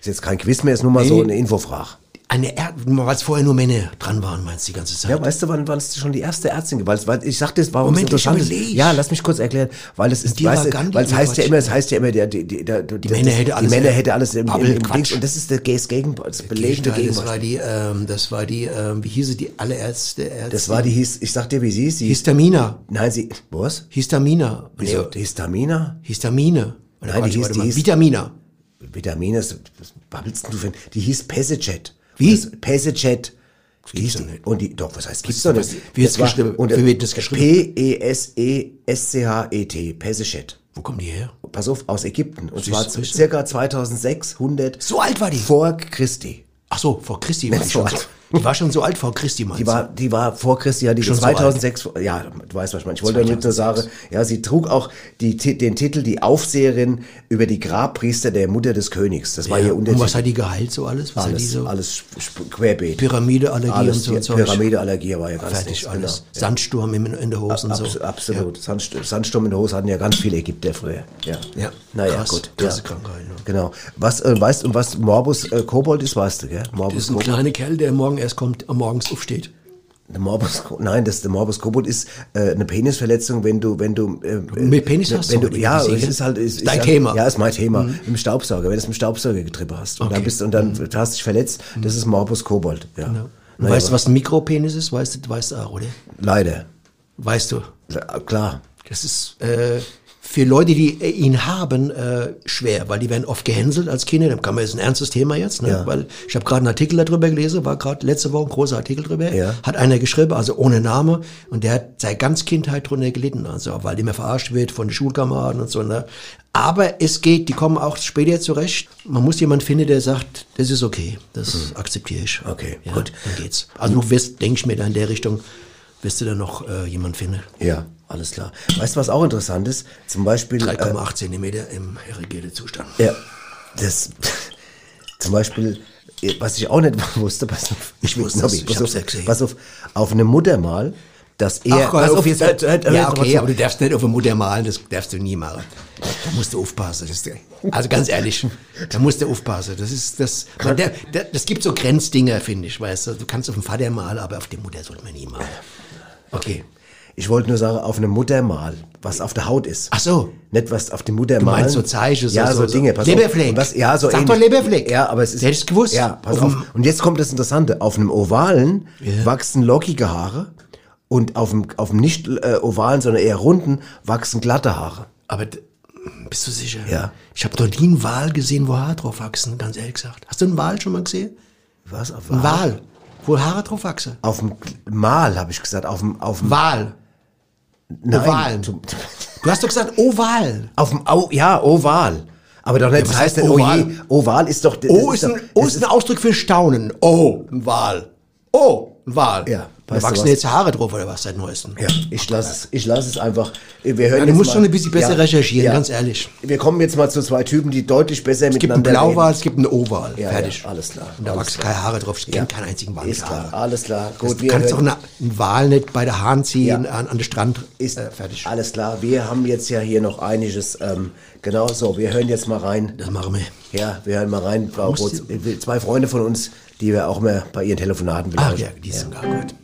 Ist jetzt kein Quiz mehr, ist nur mal so Nee. eine Infofrage. Eine Ärztin, weil es vorher nur Männer dran waren, meinst du die ganze Zeit? Ja, weißt du, wann, wann es schon die erste Ärztin? Weil, ich sagte, es war was Moment, ich Interessantes. überleg. Ja, lass mich kurz erklären, weil es ist, weißt weil es heißt ja immer, es heißt ja immer, der, die, die, der, die Männer hätte alles- die Männer hätte alles im, im, im und das ist der das Gegen, das belebende Gegenteil, das war die, ähm, das war die, ähm, wie hieß sie, die allererste Ärztin? Das war die, hieß, ich sag dir, wie sie ist. Sie, Histamina. nein, sie, was? Histamina. Wieso? Nee, Histamina? Histamine. Nein, die hieß- die hieß- Vitamina. Vitamine, was babbelst du für, die hieß Pesicet. Wie? Was- Pesicet. Wie hieß doch nicht. Und die, doch, was heißt, gibt's doch nicht. Wie wird's Das geschrieben? und- Wie wird das geschrieben? P-E-S-E-S-C-H-E-T. Pesicet. Wo kommen die her? Pass auf, aus Ägypten. Und zwar circa 2600 So alt war die? vor Christi. Ach so, vor Christi war die schon alt. Die war schon so alt vor Christi, meinst Die war, die war vor Christi, ja, die Schon ist so alt. 2006, ja, du weißt, was ich meine. Ich wollte damit nur sagen, ja, sie trug auch die, den Titel die Aufseherin über die Grabpriester der Mutter des Königs. Das war Ja. ihr Und was hat die geheilt so alles? Was die alles, so? alles querbeet. Pyramideallergie alles, und so ein Zeug. Pyramideallergie war ja ganz Fertig nichts, alles. Genau. Sandsturm in, in der Hose und Abs so. Absolut. Sandst Sandsturm in der Hose hatten ja ganz viele Ägypter früher. Ja. Ja. Naja, Krass. gut. Krasse ja. Krankheit, ne? Genau. Was, äh, weißt du, was Morbus äh, Kobold ist, weißt du, gell? Das Morbus ist ein kleiner Kerl, der morgen erst kommt, am morgens aufsteht. Der Morbus, nein, das der Morbus Kobold ist äh, eine Penisverletzung, wenn du, wenn du äh, Mit Penis hast wenn du ja, es ist halt, ist, ist Dein halt, Thema. Mhm. Ja, ist mein Thema. Im Staubsauger, wenn du es im Staubsauger getrieben hast und dann bist und dann du hast dich verletzt, das ist Morbus Kobold. Ja, Und Naja, weißt du, was ein Mikropenis ist? Weißt du, weißt du auch, oder? leider, Weißt du? klar. Das ist äh, für Leute, die äh, ihn haben, äh, schwer, weil die werden oft gehänselt als Kinder. Dann kann man, ist ein ernstes Thema jetzt, ne? Ja. weil ich habe gerade einen Artikel darüber gelesen, war gerade letzte Woche ein großer Artikel drüber. Ja. Hat einer geschrieben, also ohne Name, und der hat seit ganz Kindheit drunter gelitten, also weil immer verarscht wird von den Schulkameraden und so. Ne? Aber es geht, die kommen auch später zurecht. Man muss jemanden finden, der sagt, das ist okay, das akzeptiere ich. Okay, ja, gut. Dann geht's. Also du wirst, denke ich mir, da in der Richtung, wirst du dann noch äh, jemanden finden. Ja, alles klar. Weißt du, was auch interessant ist? Zum Beispiel. Äh, 3,8 Zentimeter im irrigierten Zustand. ja, das. Zum Beispiel, äh, was ich auch nicht wusste, pass auf. Ich wusste Nobby, es, ich pass auf, ja. Pass auf, auf eine Muttermal, dass er. pass auf, jetzt, hört- hört- hört ja, mal okay, aber du darfst nicht auf eine Mutter malen, das darfst du nie machen. Da musst du aufpassen. Das also ganz ehrlich, da musst du aufpassen. Das ist das. Man, der, der, das gibt so Grenzdinger, finde ich, weißt du. Du kannst auf den Vater malen, aber auf die Mutter sollte man nie malen. Okay. Ich wollte nur sagen, auf eine Muttermal, was auf der Haut ist. Ach so. Nicht was auf die Mutter Du meinst so Zeichen, so- ja, so, so- Dinge. Pass Leberfleck. Was, ja, so Sag ähnlich. doch Leberfleck. Ja, aber es ist. Hättest gewusst. Ja, pass Auf auf. Und jetzt kommt das Interessante. Auf einem ovalen Ja. wachsen lockige Haare und auf dem, auf dem nicht äh, ovalen, sondern eher runden wachsen glatte Haare. Aber bist du sicher? Ja. Ich habe noch nie einen Wal gesehen, wo Haare drauf wachsen, ganz ehrlich gesagt. Hast du einen Wal schon mal gesehen? Was? Auf Ein Wal, wo Haare drauf wachsen. Auf dem Mal, habe ich gesagt. Auf dem, auf dem, Wal. Nein, Oval. zum- Du hast doch gesagt Oval. Auf dem, Au, ja, oval. Aber doch nicht, was das heißt nicht, oval? oval. Oval ist doch, O ist, doch- ein, O ist ein Ausdruck für Staunen. Oh, ein Wal. Oh, ein Wal. Ja, weißt wachsen jetzt Haare drauf oder was seit neuestem? Ja, ich lasse es, ich lasse es einfach. Wir hören Ja, du musst mal- schon ein bisschen besser recherchieren, ganz ehrlich. Wir kommen jetzt mal zu zwei Typen, die deutlich besser Es gibt einen miteinander Blauwal, es gibt einen Oval. Ja, Fertig. ja, alles klar, Und da alles wachsen keine Haare drauf. Ich kenne keinen einzigen Wal Ist klar, alles klar. Gut, du kannst eine, einen Wal nicht bei der Hahn ziehen, Ja. an, an den Strand. ist äh, fertig. Alles klar. Wir haben jetzt ja hier noch einiges. Ähm, genau so. Wir hören jetzt mal rein. Das machen wir. Ja, wir hören mal rein. Rotz, zwei Freunde von uns, die wir auch mal bei ihren Telefonaten Ach belauschen. ja, die sind gar gut.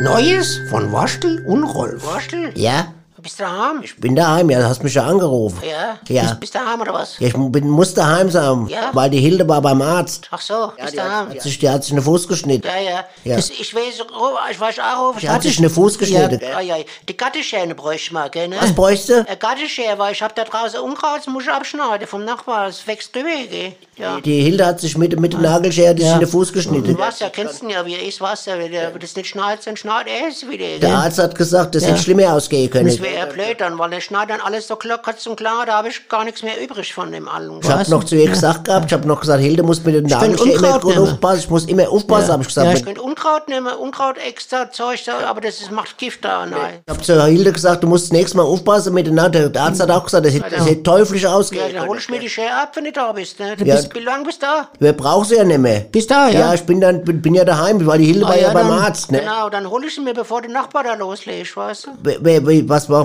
Neues von Waschtel und Rolf. Waschel, Ja, bist du daheim? ich bin daheim, ja, du hast mich ja angerufen. Ja? Ja. Bist, bist du daheim oder was? Ja, ich bin, muss daheim sein, Ja. weil die Hilde war beim Arzt. Ach so, bist du daheim? Hat sich, die hat sich eine Fuß geschnitten. Ja, ja. Ja. Das, ich weiß, oh, ich weiß auch. Die hat sich eine Fuß geschnitten. Ja, ja. Die Gatteschere bräuchte ich mal, gell, ne? Was bräuchte? Eine Gatteschere, weil ich hab da draußen Unkraut, das muss ich abschneiden vom Nachbar. Das wächst drüber, gell? Ja. Die Hilde hat sich mit, mit dem Nagelschere sich in den Fuß geschnitten. Du weißt ja, kennst ihn ja, wie er ist, du, wenn wenn das nicht schneidet, dann schneidet er es wieder, Der? Arzt hat gesagt, das hätte schlimmer ausgehen können. Ja blöd dann, weil er schneidet dann alles so klar, kurz und klar, da habe ich gar nichts mehr übrig von dem allen. Ich habe noch zu ihr gesagt gehabt, ich habe noch gesagt, Hilde muss mit könnte Nagelschere immer Unkraut gut aufpassen. Ich muss immer aufpassen, habe ich gesagt. Ja, ich könnte Unkraut nehmen, Unkraut extra Zeug, da, aber das ist, macht Gift da, nein. Ich habe zu Hilde gesagt, du musst das nächste Mal aufpassen mit dem Nagel. Der Arzt hat auch gesagt, das hätte, hätte teuflisch Ja, ausgehen dann hol ich mir die Schere ab, wenn du da bist, ne? Du Ja. bist, wie lange bist du da? Wer braucht sie ja nicht mehr? Bist da, ja? Ja, ich bin dann bin, bin ja daheim, weil die Hilde war ja, beim dann, Arzt, ne? Genau, dann hol ich sie mir, bevor der Nachbar da loslegt, weißt du? Was machen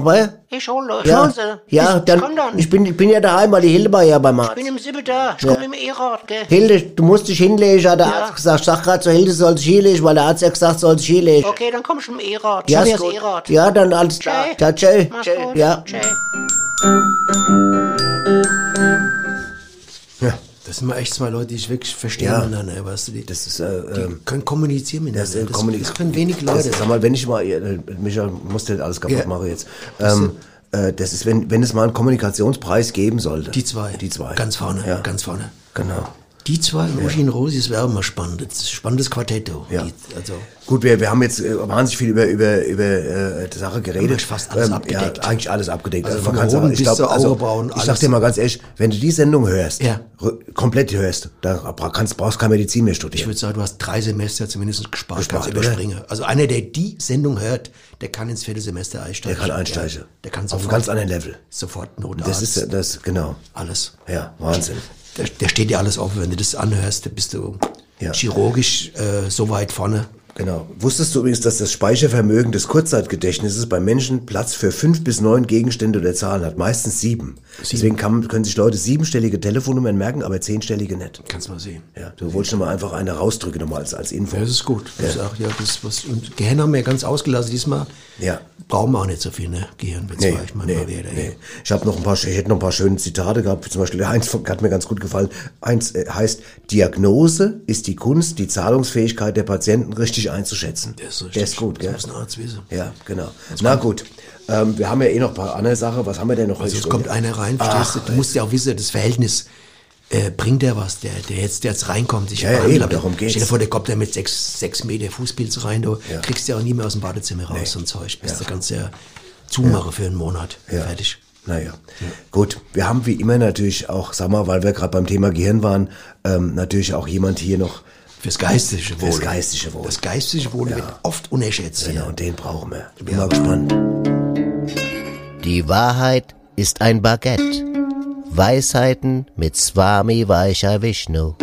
Ich hol, ich Ja, sie. ja ich, dann, ich dann. Ich, bin, ich bin ja daheim, weil die Hilde war ja beim Ich Arzt. bin im Siebel da, ich Ja. komm im E-Rad, gell? Hilde, du musst dich hinlegen, hat der Ja. Arzt gesagt. Ich sag grad zur Hilde, soll sich hinlegen, weil der Arzt ja gesagt, soll sich hinlegen. Okay, dann komm ich E-Rad. Ich Ja, ist gut. E-Rad. Ja, dann alles klar. Ja, tschö. Ja. Tschö. Das sind mal echt zwei Leute, die ich wirklich verstehen Ja. miteinander, weißt du? Die, das ist, äh, die ähm, können kommunizieren miteinander. das, äh, Das, kommunik- das können wenig Das Leute. ist, sag mal, wenn ich mal, äh, Micha, musst du alles kaputt Ja. machen jetzt. Ähm, äh, das ist, wenn, wenn es mal einen Kommunikationspreis geben sollte. die zwei. Die zwei. Ganz vorne, Ja. ganz vorne. Genau. Die zwei, und Uschi und Rosi, das wäre mal spannend. Das ist ein spannendes Quartett. du. Ja. Die, also, Gut, wir, wir haben jetzt äh, wahnsinnig viel über, über, über äh, die Sache geredet. Eigentlich fast alles abgedeckt. Ja, eigentlich alles abgedeckt. Also man von kann's oben aber- ich bis glaub, zur also, Augenbrauen, Ich sag dir mal ganz ehrlich, wenn du die Sendung hörst, Ja. komplett hörst, da kannst, brauchst keine Medizin mehr ich studieren. würde sagen, du hast drei Semester zumindest gespart, Gespart, kannst überspringen. Also einer, der die Sendung hört, der kann ins vierte Semester einsteigen. Der kann einsteigen. Ja, der kann Auf sofort, ganz anderen Level. sofort Notarzt. Das ist ja das, genau. alles. Ja, Wahnsinn. Der, der steht dir alles offen, wenn du das anhörst, da bist du Ja. chirurgisch äh, so weit vorne. Genau. Wusstest du übrigens, dass das Speichervermögen des Kurzzeitgedächtnisses bei Menschen Platz für fünf bis neun Gegenstände oder Zahlen hat? Meistens sieben. Deswegen kann, können sich Leute siebenstellige Telefonnummern merken, aber zehnstellige nicht. Kannst mal sehen. Ja, du wolltest schon mal einfach eine rausdrücken, nochmal als, als Info. Ja, das ist gut. Das ist auch, ja, das, was, und Gehirn haben wir ganz ausgelassen diesmal. Ja. Brauchen wir auch nicht so viel, ne? Gehirnwitz Nee, ich mal nee, mal wieder. nee. Ich habe noch ein paar, ich hätte noch ein paar schöne Zitate gehabt. Zum Beispiel eins hat mir ganz gut gefallen. Eins äh, heißt: Diagnose ist die Kunst, die Zahlungsfähigkeit der Patienten richtig einzuschätzen. Der ist richtig. Der ist gut, gell? Das muss ein Arzt wissen. Ja, genau. Na gut. Ähm, wir haben ja eh noch ein paar andere Sachen. Was haben wir denn noch? Also es kommt einer rein, verstehst du? Du musst ja auch wissen, das Verhältnis, äh, bringt der was, der, der jetzt, der jetzt reinkommt, sich Ja, ja, eben, darum geht's. Stell dir vor, der kommt da mit sechs, sechs Meter Fußpilz rein, du Ja. kriegst ja auch nie mehr aus dem Badezimmer raus, Nee. so ein Zeug. Bist Ja. du ganz ja zumachen für einen Monat. Ja. Fertig. Naja, gut. Wir haben wie immer natürlich auch, sag mal, weil wir gerade beim Thema Gehirn waren, ähm, natürlich auch jemand hier noch. Fürs geistige Wohl. Fürs geistige Wohl. Das geistige Wohl wird oft unerschätzt. Genau, Ja. und den brauchen wir. Ich bin mal gespannt. Die Wahrheit ist ein Baguette. Weisheiten mit Swami Vaishya Vishnu.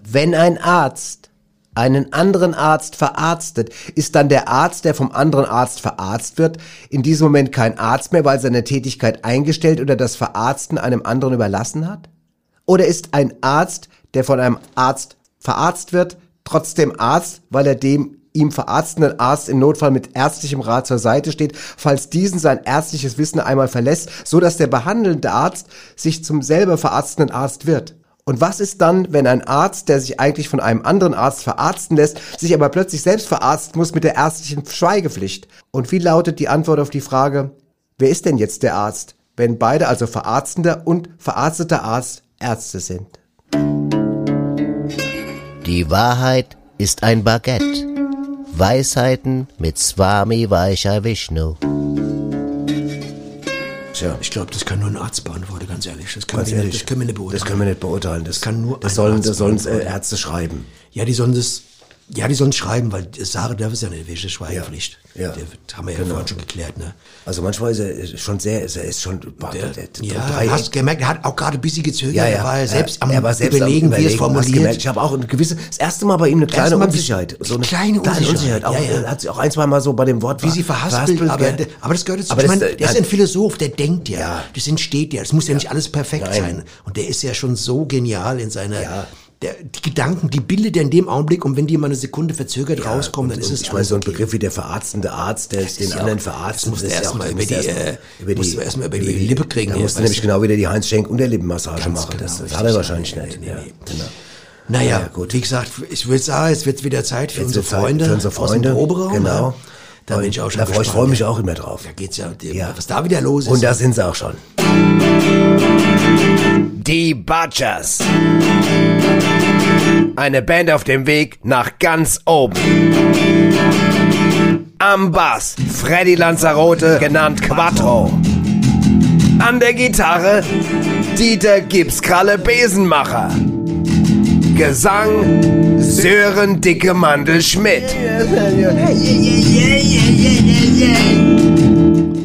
Wenn ein Arzt einen anderen Arzt verarztet, ist dann der Arzt, der vom anderen Arzt verarzt wird, in diesem Moment kein Arzt mehr, weil seine Tätigkeit eingestellt oder das Verarzten einem anderen überlassen hat? Oder ist ein Arzt, der von einem Arzt verarzt wird, trotzdem Arzt, weil er dem ihm verarztenden Arzt im Notfall mit ärztlichem Rat zur Seite steht, falls diesen sein ärztliches Wissen einmal verlässt, so dass der behandelnde Arzt sich zum selber verarztenden Arzt wird? Und was ist dann, wenn ein Arzt, der sich eigentlich von einem anderen Arzt verarzten lässt, sich aber plötzlich selbst verarzten muss mit der ärztlichen Schweigepflicht? Und wie lautet die Antwort auf die Frage, wer ist denn jetzt der Arzt, wenn beide, also verarztender und verarzteter Arzt, Ärzte sind? Die Wahrheit ist ein Baguette. Weisheiten mit Swami Vaishya Vishnu. Tja, Ich glaube, das kann nur ein Arzt beantworten, ganz ehrlich. Das können, ganz wir, ehrlich, nicht, das können wir nicht beurteilen. Das können wir nicht beurteilen. Das, kann nur das ein sollen, Arzt das sollen. Ärzte schreiben. Ja, die sollen das, ja, die sollen schreiben, weil das Sache darf es ja nicht, welche Schweigepflicht. Ja. Der wird- haben wir ja Genau. vorhin schon geklärt, ne? Also manchmal ist er schon sehr, ist er ist schon, boah, der, der, Ja, drei- hast gemerkt, er hat auch gerade ein bisschen gezögert. ja, ja. Er war ja selbst am er war selbst Überlegen, am wie er es Überlegen, formuliert. Gemerkt. Ich habe auch eine gewisse, das erste Mal bei ihm eine kleine ein Unsicherheit. bisschen- kleine Unsicherheit, Auch, ja, ja. Er hat sich auch ein, zwei Mal so bei dem Wort wie sie verhaspelt, aber, aber das gehört dazu. Aber ich das, meine, äh, der ist ein Philosoph, der denkt ja, Ja. das entsteht ja, das muss ja, nicht alles perfekt Nein. sein. Und der ist ja schon so genial in seiner, Ja. Der, die Gedanken, die bildet er in dem Augenblick und wenn die mal eine Sekunde verzögert rauskommen, dann ist es ich meine, so ein okay. Begriff wie der verarztende Arzt, der den ja anderen verarztet. das du ist ja erst auch- mal das über die, erst- äh, über erst mal über die Lippe kriegen, Da ja, musst du nämlich genau wieder die Heinz Schenk Unterlippenmassage machen. genau, das, das hat er wahrscheinlich nicht. nee, ja, nee. genau. Naja, Ja, gut. wie gesagt, ich würde sagen, es wird wieder Zeit für unsere Zeit Freunde, für unsere Freunde. aus dem Proberaum. Genau. ja. Da bin ich auch schon Da freue ich freue mich ja. auch immer drauf. Da geht's ja, die- Ja. was da wieder los ist. Und da sind sie auch schon. Die Butchers. Eine Band auf dem Weg nach ganz oben. Am Bass Freddy Lanzarote, genannt Quattro. An der Gitarre Dieter Gipskralle Besenmacher. Gesang Sören Dicke Mandel Schmidt.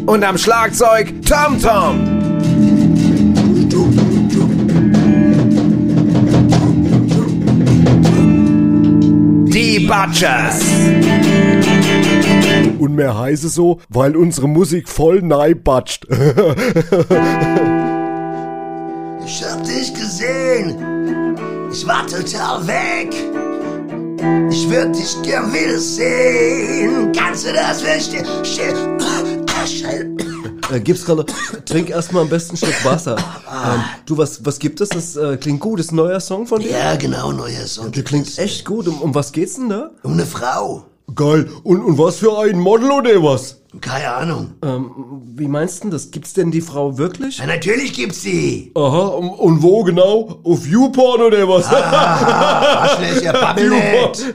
Und am Schlagzeug Tom Tom. Die Butchers. Und mehr heiße so, weil unsere Musik voll neibatscht. Ich hab dich gesehen. Ich war total weg. Ich würd dich gern wiedersehen. Kannst du das verstehen? Scheiße. Äh, Gipskralle, trink erstmal am besten ein Stück Wasser. Ähm, du, was, was gibt es? Das äh, klingt gut. Das ist ein neuer Song von dir? Ja, genau, neuer Song. Der klingt echt gut. Um, um was geht's denn da? Um eine Frau. Geil. Und, und was für ein Model oder was? Keine Ahnung. Ähm, wie meinst du das? Gibt's denn die Frau wirklich? Ja, natürlich gibt's die. Aha, und, und wo genau? Auf YouPorn oder was? Arschlöcher, babbel YouPorn. nicht.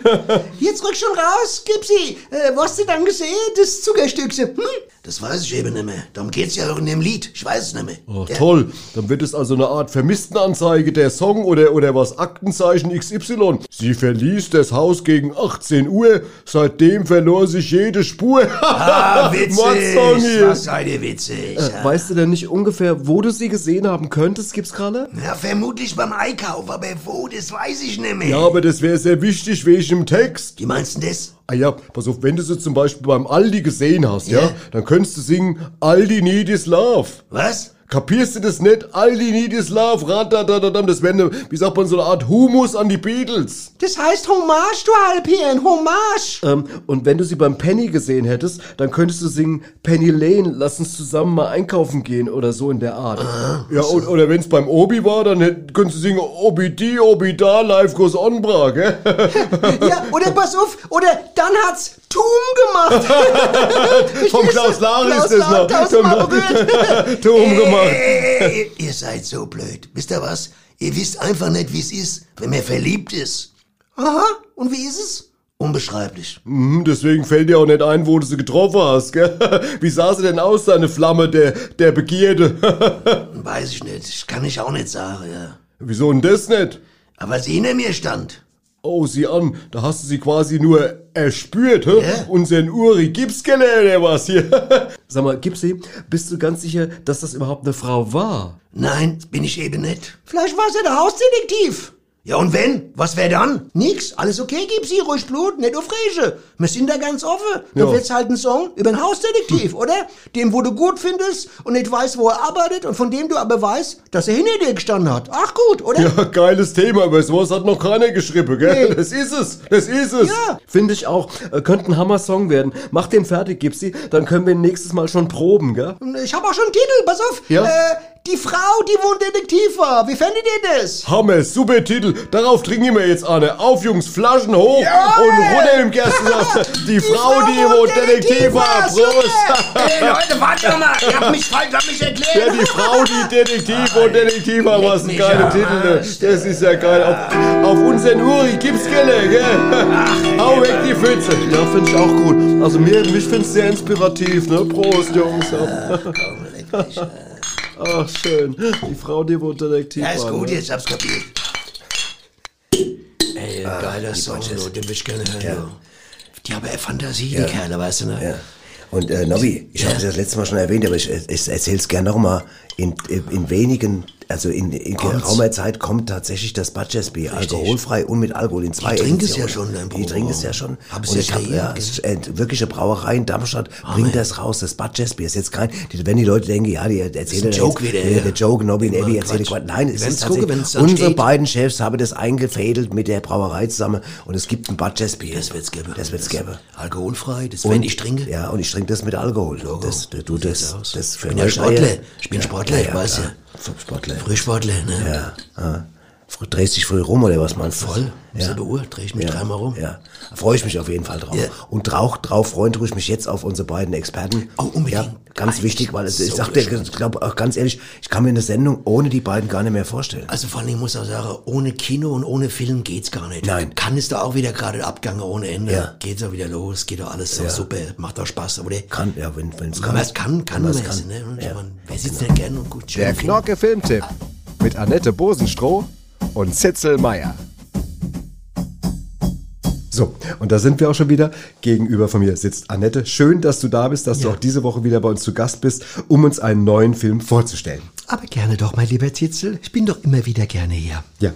Jetzt rück schon raus, gib sie. Äh, wo hast du dann gesehen? Das Zuckerstückchen. Hm? Das weiß ich eben nicht mehr. Darum geht's ja auch in dem Lied. Ich weiß es nicht mehr. Ach, Ja. toll. Dann wird es also eine Art Vermisstenanzeige der Song oder, oder was Aktenzeichen XY. Sie verließ das Haus gegen 18 Uhr. Seitdem verlor sich jede Spur. Ah, witzig. Mordsong hier. Was seid ihr witzig? Äh, weißt du denn nicht ungefähr, wo du sie gesehen haben könntest, Gipskralle? Ja, vermutlich beim Einkauf, aber wo, das weiß ich nicht mehr. Ja, aber das wäre sehr wichtig wegen dem Text. Wie meinst du das? Ah ja, pass auf, wenn du sie zum Beispiel beim Aldi gesehen hast, ja, Ja. dann könntest du singen Aldi need is love. Was? Kapierst du das nicht? Aldi need is love, radadadadam, das wäre, wie sagt man, so eine Art Humus an die Beatles. Das heißt Hommage, du Halbhirn, Hommage. Ähm, und wenn du sie beim Penny gesehen hättest, dann könntest du singen, Penny Lane, lass uns zusammen mal einkaufen gehen oder so in der Art. Ja, und, oder wenn's beim Obi war, dann hätt- könntest du singen Obi di, Obi da, life goes on, bra, gell? Ja, oder pass auf, oder dann hat's Tum gemacht. Vom Klaus Klaus ist das Lage, noch. tausendmal berührt. Tum gemacht. Ey, ihr seid so blöd. Wisst ihr was? Ihr wisst einfach nicht, wie es ist, wenn man verliebt ist. Aha, und wie ist es? Unbeschreiblich. Hm, deswegen fällt dir auch nicht ein, wo du sie getroffen hast, gell? Wie sah sie denn aus, deine Flamme der, der Begierde? Weiß ich nicht. Ich kann ich auch nicht sagen, ja. Wieso denn das nicht? Aber sie hinter mir stand. Oh, sieh an, da hast du sie quasi nur erspürt, hä? Ja. Unseren Uri Gipskeller, der was hier. Sag mal, Gipsy, bist du ganz sicher, dass das überhaupt eine Frau war? Nein, bin ich eben nicht. Vielleicht war es ja der Hausdetektiv. Ja, und wenn? Was wär dann? Nix, alles okay, gib sie ruhig Blut, nicht aufregen. Wir sind da ganz offen. Du willst halt einen Song über einen Hausdetektiv, oder? Dem, wo du gut findest und nicht weißt, wo er arbeitet und von dem du aber weißt, dass er hinter dir gestanden hat. Ach gut, oder? Ja, geiles Thema, aber sowas hat noch keiner geschrieben, gell? Nee. Das ist es, das ist es. Ja. Finde ich auch. Äh, könnte ein Hammer-Song werden. Mach den fertig, Gipsy, dann können wir nächstes Mal schon proben, gell? Ich habe auch schon einen Titel, pass auf. Ja? Äh, die Frau, die wo ein Detektiv war. Wie fändet ihr das? Hammer, super Titel. Darauf trinken wir jetzt eine. Auf, Jungs, Flaschen hoch Jawohl! und runter im Gerstensaft. Die, Frau, die wo Detektiv war. Prost. Hey, Leute, warte doch mal. Ihr habt mich falsch, habt mich erklärt. Ja, die Frau, die Detektiv und Detektiv war, was ein mich geiler Titel. Ne? Das ist ja geil. Auf, auf unseren Uri gibt's Gelle, gell? Hau weg die Pfütze. Ja, finde ich auch gut. Also mir, mich finde es sehr inspirativ, ne? Prost, Jungs. Ach, schön. Die Frau, die wohl Detektiv Ja, ist war, gut, ne? jetzt hab's kapiert. Ey, geiler Song, du, den will ich gerne hören, du. Die haben ja Fantasie, die Kerle, weißt du, ne? Ja. Und äh, Nobby, ich habe das letzte Mal schon erwähnt, aber ich, ich erzähl's gern nochmal. In, in wenigen, also in, in geraumer Zeit kommt tatsächlich das Budgetbier, alkoholfrei und mit Alkohol in zwei Die trinken es ja schon, dein Die Bruder. trinken es ja schon. Haben und sie ich ja hab, ja, es äh, wirkliche Brauerei in Darmstadt bringt das raus, das Budgetbier. Ist jetzt kein, die, wenn die Leute denken, ja, die erzählen jetzt, Joke wieder, ja, ja. der Joke, Nobby und Abby erzählen Quatsch. Nein, es Wir ist gucken, tatsächlich, wenn's unsere steht. beiden Chefs haben das eingefädelt mit der Brauerei zusammen und es gibt ein Budgetbier. Das wird's geben. Das wird's geben. Alkoholfrei, das wenn ich trinke. Ja, und ich trinke das mit Alkohol. Das, du, das, sieht's aus. das Ich bin ja Sportler. Ich bin Sportler, ich weiß ja. Sportler. Frühsportler, ne? Ja, ja. Drehst dich früh rum oder was meinst du? Voll. Ja. 7 Uhr drehe ich mich dreimal rum. Ja, da freue ich mich auf jeden Fall drauf. Ja. Und drauf, drauf freuen tue ich mich jetzt auf unsere beiden Experten. Oh, unbedingt. Ja, ganz wichtig, weil es, ich so sag dir, ich glaube auch ganz ehrlich, ich kann mir eine Sendung ohne die beiden gar nicht mehr vorstellen. Also vor allem, ich muss auch sagen, ohne Kino und ohne Film geht's gar nicht. Nein. Kann es da auch wieder gerade Abgange ohne Ende. Ja. Geht's auch wieder los, geht doch alles so super, macht auch Spaß. Aber der, Kann, ja, wenn es wenn kann. man es kann, kann Wenn man man's es. kann. Ne? Ja. ich mein, wer sitzt denn gern und gut? Der schön Film? Knorke Filmtipp mit Annette Bosenstroh und Zitzel Meier. So, und da sind wir auch schon wieder. Gegenüber von mir sitzt Annette. Schön, dass du da bist, dass du auch diese Woche wieder bei uns zu Gast bist, um uns einen neuen Film vorzustellen. Aber gerne doch, mein lieber Zitzel. Ich bin doch immer wieder gerne hier. Ja,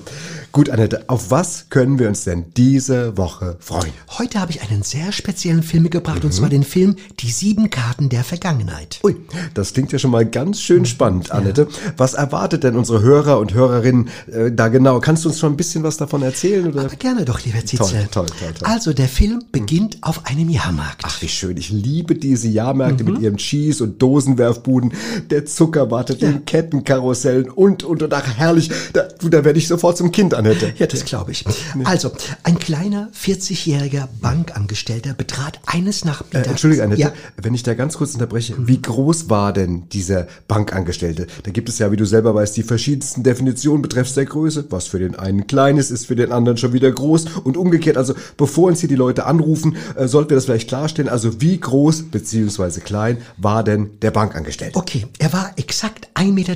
gut, Annette, auf was können wir uns denn diese Woche freuen? Heute habe ich einen sehr speziellen Film mitgebracht, und zwar den Film Die sieben Karten der Vergangenheit. Ui, das klingt ja schon mal ganz schön spannend, Annette. Was erwartet denn unsere Hörer und Hörerinnen äh, da genau? Kannst du uns schon ein bisschen was davon erzählen? Oder? Aber gerne doch, lieber Zitzel. toll, toll, toll. Also, der Film beginnt auf einem Jahrmarkt. Ach, wie schön. Ich liebe diese Jahrmärkte Mhm. mit ihrem Cheese- und Dosenwerfbuden, der Zuckerwatte, den Kettenkarussellen und, und, und, ach, herrlich. Da, da werde ich sofort zum Kind, Annette. Ja, das glaube ich. Also, ein kleiner 40-jähriger Bankangestellter betrat eines Äh, Nachmittags. Entschuldige, Annette, Ja, wenn ich da ganz kurz unterbreche. Wie groß war denn dieser Bankangestellte? Da gibt es ja, wie du selber weißt, die verschiedensten Definitionen betreffs der Größe. Was für den einen klein ist, ist für den anderen schon wieder groß und umgekehrt. Also bevor uns hier die Leute anrufen, äh, sollten wir das vielleicht klarstellen. Also wie groß beziehungsweise klein war denn der Bankangestellte? okay. Er war exakt 1,53 Meter,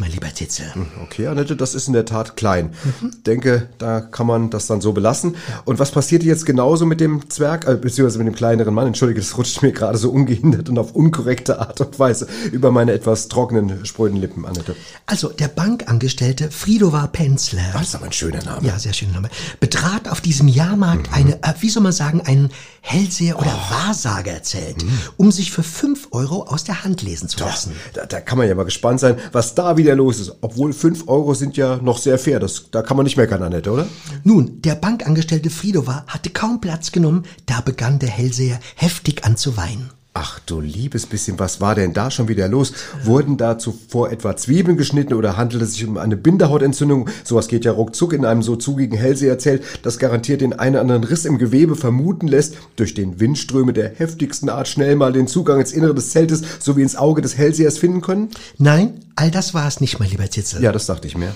mein lieber Zitzel. Okay, Annette, das ist in der Tat klein. Mhm. Denke, da kann man das dann so belassen. Und was passiert jetzt genauso mit dem Zwerg, äh, beziehungsweise mit dem kleineren Mann? Entschuldige, das rutscht mir gerade so ungehindert und auf unkorrekte Art und Weise über meine etwas trockenen, spröden Lippen, Annette. Also, der Bankangestellte Fridovar Penzler. Das ist aber ein schöner Name. Ja, sehr schöner Name. Betrat auf diesem Jahrmarkt eine, äh, wie soll man sagen, einen Hellseher oder Wahrsagerzelt, um sich für 5 Euro aus der Hand lesen zu lassen. Da, da kann man ja mal gespannt sein, was da wieder los ist. Obwohl 5 Euro sind ja noch sehr fair. Das, da kann man nicht meckern, Annette, oder? Nun, der Bankangestellte Fridovar hatte kaum Platz genommen, da begann der Hellseher heftig an zu weinen. Ach du liebes bisschen, was war denn da schon wieder los? Wurden da zuvor etwa Zwiebeln geschnitten oder handelte es sich um eine Bindehautentzündung? Sowas geht ja ruckzuck in einem so zugigen Hellseherzelt, das garantiert den einen oder anderen Riss im Gewebe vermuten lässt, durch den Windströme der heftigsten Art schnell mal den Zugang ins Innere des Zeltes sowie ins Auge des Hellsehers finden können? Nein, all das war es nicht, mein lieber Zitzel. Ja, das dachte ich mir.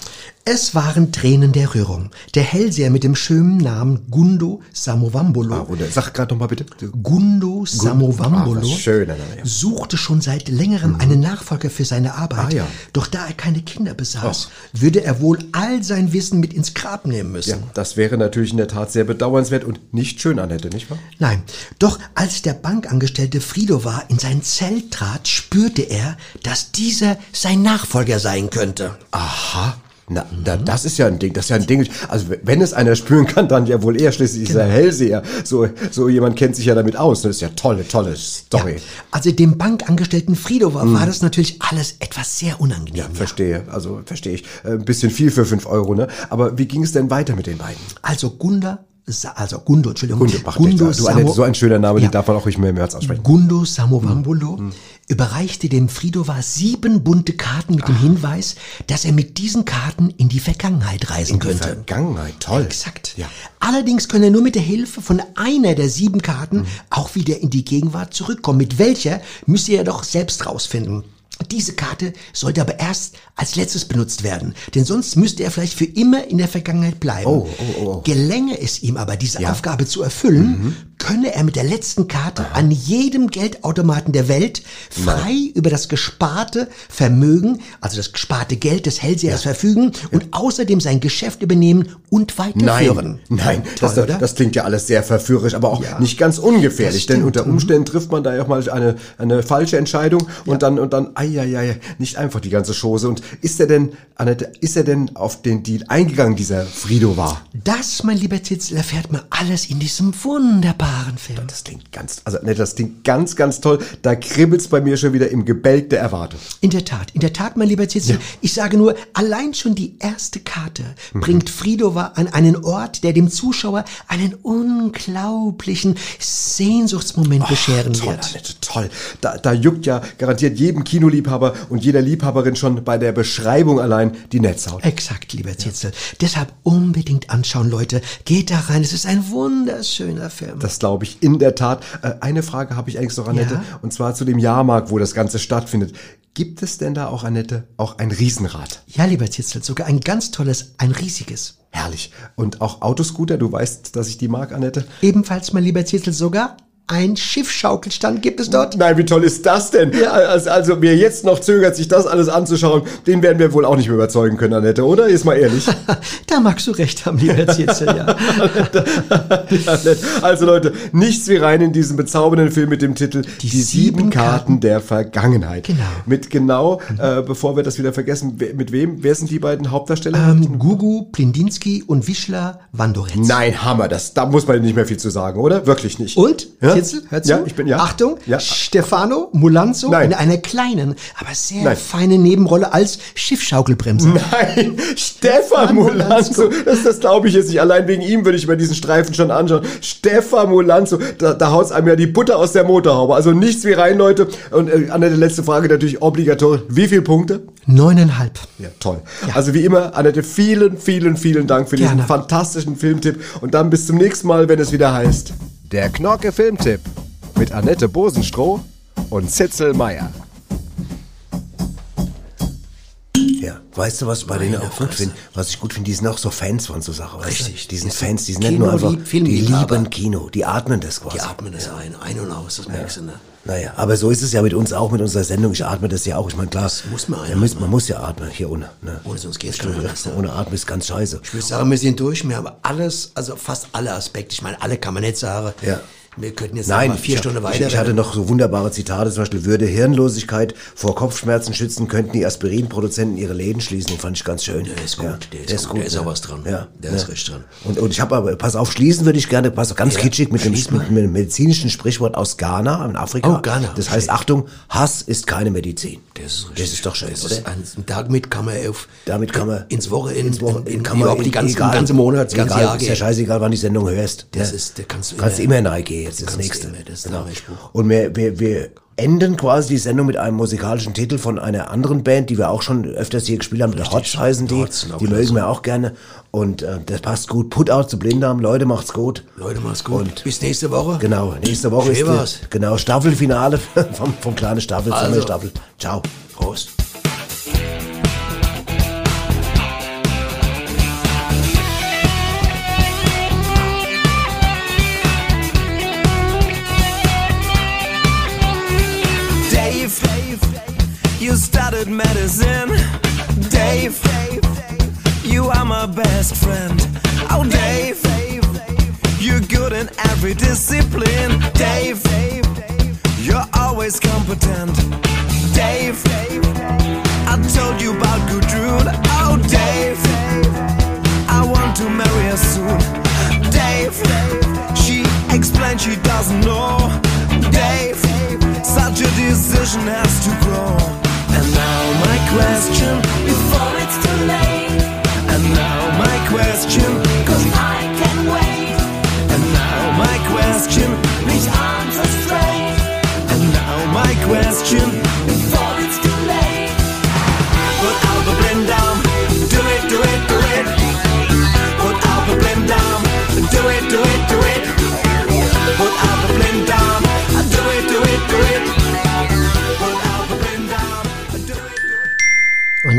Es waren Tränen der Rührung. Der Hellseher mit dem schönen Namen Gundo Samovambolo. Ah, oder sag gerade noch mal bitte. Gundo Samovambolo Ah, schön, ja. suchte schon seit längerem einen Nachfolger für seine Arbeit. Ah, ja. Doch da er keine Kinder besaß, würde er wohl all sein Wissen mit ins Grab nehmen müssen. Ja, das wäre natürlich in der Tat sehr bedauernswert und nicht schön, Annette, nicht wahr? Nein, doch als der Bankangestellte Fridovar in sein Zelt trat, spürte er, dass dieser sein Nachfolger sein könnte. Aha. Na, na, das ist ja ein Ding, das ist ja ein Ding. Also wenn es einer spüren kann, dann ja wohl er. Schließlich ist er Hellseher. So, so jemand kennt sich ja damit aus. Das ist ja tolle, tolle Story. Ja, also dem Bankangestellten Fridovar war das natürlich alles etwas sehr unangenehm. Ja, verstehe. Also verstehe ich. Äh, Ein bisschen viel für fünf Euro, ne? Aber wie ging es denn weiter mit den beiden? Also Gunda, also Gundo, Entschuldigung. Gundo, macht nichts. du, Annette, so ein schöner Name, Ja. den darf man auch nicht mehr im März aussprechen. Gundo Samovambolo überreichte dem Fridovar sieben bunte Karten mit dem Hinweis, dass er mit diesen Karten in die Vergangenheit reisen Die könnte. Vergangenheit, toll. Exakt. Ja. Allerdings könne er nur mit der Hilfe von einer der sieben Karten auch wieder in die Gegenwart zurückkommen. Mit welcher müsse er doch selbst rausfinden. Diese Karte sollte aber erst als letztes benutzt werden, denn sonst müsste er vielleicht für immer in der Vergangenheit bleiben. Oh, oh, oh, oh. Gelänge es ihm aber, diese Aufgabe zu erfüllen, könne er mit der letzten Karte an jedem Geldautomaten der Welt frei über das gesparte Vermögen, also das gesparte Geld des Hellsehers verfügen und außerdem sein Geschäft übernehmen und weiterführen. Nein, nein, Toll, das, oder? das klingt ja alles sehr verführerisch, aber auch Ja. nicht ganz ungefährlich, Das denn unter mhm. Umständen trifft man da ja auch mal eine, eine falsche Entscheidung und dann, und dann, ai, ai, ai, nicht einfach die ganze Chose. Und ist er denn, Annette, ist er denn auf den Deal eingegangen, dieser Frido war? Das, mein lieber Titzel, erfährt man alles in diesem wunderbaren Film. Das klingt ganz, also Annette, das klingt ganz, ganz toll. Da kribbelt's bei mir schon wieder im Gebälk der Erwartung. In der Tat, in der Tat, mein lieber Titzel. Ich sage nur, allein schon die erste Karte Mhm. bringt Fridova an einen Ort, der dem Zuschauer einen unglaublichen Sehnsuchtsmoment bescheren Toll, wird. Annette, toll. Da, da juckt ja garantiert jedem Kinoliebhaber und jeder Liebhaberin schon bei der Beschreibung allein die Netzhaut. Exakt, lieber Titzel. Deshalb unbedingt anschauen, Leute. Geht da rein, es ist ein wunderschöner Film. Das glaube ich in der Tat. Äh, eine Frage habe ich eigentlich noch, Annette, Ja? und zwar zu dem Jahrmarkt, wo das Ganze stattfindet. Gibt es denn da auch, Annette, auch ein Riesenrad? ja, lieber Titzel, sogar ein ganz tolles, ein riesiges. Herrlich. Und auch Autoscooter, du weißt, dass ich die mag, Annette? Ebenfalls, mein lieber Titzel, sogar ein Schiffschaukelstand gibt es dort. Nein, wie toll ist das denn? Also, also wer jetzt noch zögert, sich das alles anzuschauen, den werden wir wohl auch nicht mehr überzeugen können, Annette, oder? Ist mal ehrlich. Da magst du recht haben, lieber Titzel, ja. Ja, also Leute, nichts wie rein in diesen bezaubernden Film mit dem Titel Die, sieben sieben Karten, Karten der Vergangenheit. Genau. Mit genau, äh, bevor wir das wieder vergessen, mit wem? Wer sind die beiden Hauptdarsteller? Ähm, Gugu, Plindinski und Wischler Wandoretz. Nein, Hammer, das, da muss man nicht mehr viel zu sagen, oder? Wirklich nicht. Und, Ja? Titzel, hör zu. Ja, ich bin, ja. Achtung, Ja. Stefano Mulanzo Nein. in einer kleinen, aber sehr Nein. feine Nebenrolle als Schiffschaukelbremse. Nein, Stefan Molanzo, das, das glaube ich jetzt nicht. Allein wegen ihm würde ich mir diesen Streifen schon anschauen. Stefan Molanzo, da, da haut's einem ja die Butter aus der Motorhaube. Also nichts wie rein, Leute. Und äh, Annette, letzte Frage natürlich obligatorisch. Wie viele Punkte? Neuneinhalb. Ja, toll. Also wie immer, Annette, vielen, vielen, vielen Dank für diesen Gerne. fantastischen Filmtipp. Und dann bis zum nächsten Mal, wenn es wieder heißt. Der Knorke Filmtipp mit Annette Bosenstroh und Zitzel Meier. Ja. Weißt du, was ich bei denen auch gut finde? Was ich gut finde, die sind auch so Fans von so Sachen. Richtig. Die sind Fans, die sind nicht nur einfach, Kino- die lieben Kino, die atmen das quasi. Die atmen das ein, ein und aus, das merkst du, ne? Naja, aber so ist es ja mit uns auch, mit unserer Sendung. Ich atme das ja auch. Ich meine, klar, muss man ja, muss, man muss ja atmen, hier ohne. Ne? Ohne sonst geht's gar nicht. Ohne Atmen ist ganz scheiße. Ich würde sagen, wir sind durch. Wir haben alles, also fast alle Aspekte. Ich meine, alle kann man nicht sagen. Ja. Wir könnten jetzt Nein, vier ich, Stunden ich, weiter. ich hatte noch so wunderbare Zitate, zum Beispiel würde Hirnlosigkeit vor Kopfschmerzen schützen, könnten die Aspirinproduzenten ihre Läden schließen. Den fand ich ganz schön. Der ist gut, Ja, der ist gut, da ist auch was dran. Ja, Der ja. ist richtig dran. Und, und ich habe aber, pass auf, schließen würde ich gerne, pass auf, ganz Ja, kitschig mit dem, mit, dem medizinischen Sprichwort aus Ghana, in Afrika. Oh, Ghana, Das heißt, Achtung, Hass ist keine Medizin. Das ist, Das ist doch schön, das oder? ist ein, damit kann man auf Damit kann man ins Woche in, ins Woche, in, in, kann man überhaupt die ganze, egal, ganze Monat, das ganze Jahr ist ja gehen. scheißegal, wann die Sendung hörst. Das ist, da kannst du kannst immer- immer reingehen, jetzt das nächste. immer, das Genau. Und wir, wir, wir enden quasi die Sendung mit einem musikalischen Titel von einer anderen Band, die wir auch schon öfters hier gespielt haben, The Hots heißen die. Hots die mögen wir auch gerne. Und äh, das passt gut. Put out zu Blinddarm. Leute, macht's gut. Leute, mach's gut. Und Bis nächste Woche. Genau, nächste Woche Schön ist war's. die, genau Staffelfinale vom, vom kleinen Staffel, Also. Sommerstaffel. Ciao. Prost. You started medicine. Dave, you are my best friend. Oh, Dave, you're good in every discipline. Dave, you're always competent. Dave, I told you about Gudrun. Oh, Dave, I want to marry her soon. Dave, she explained she doesn't know. Dave, such a decision has to grow. My question, before it's too late. And now my question,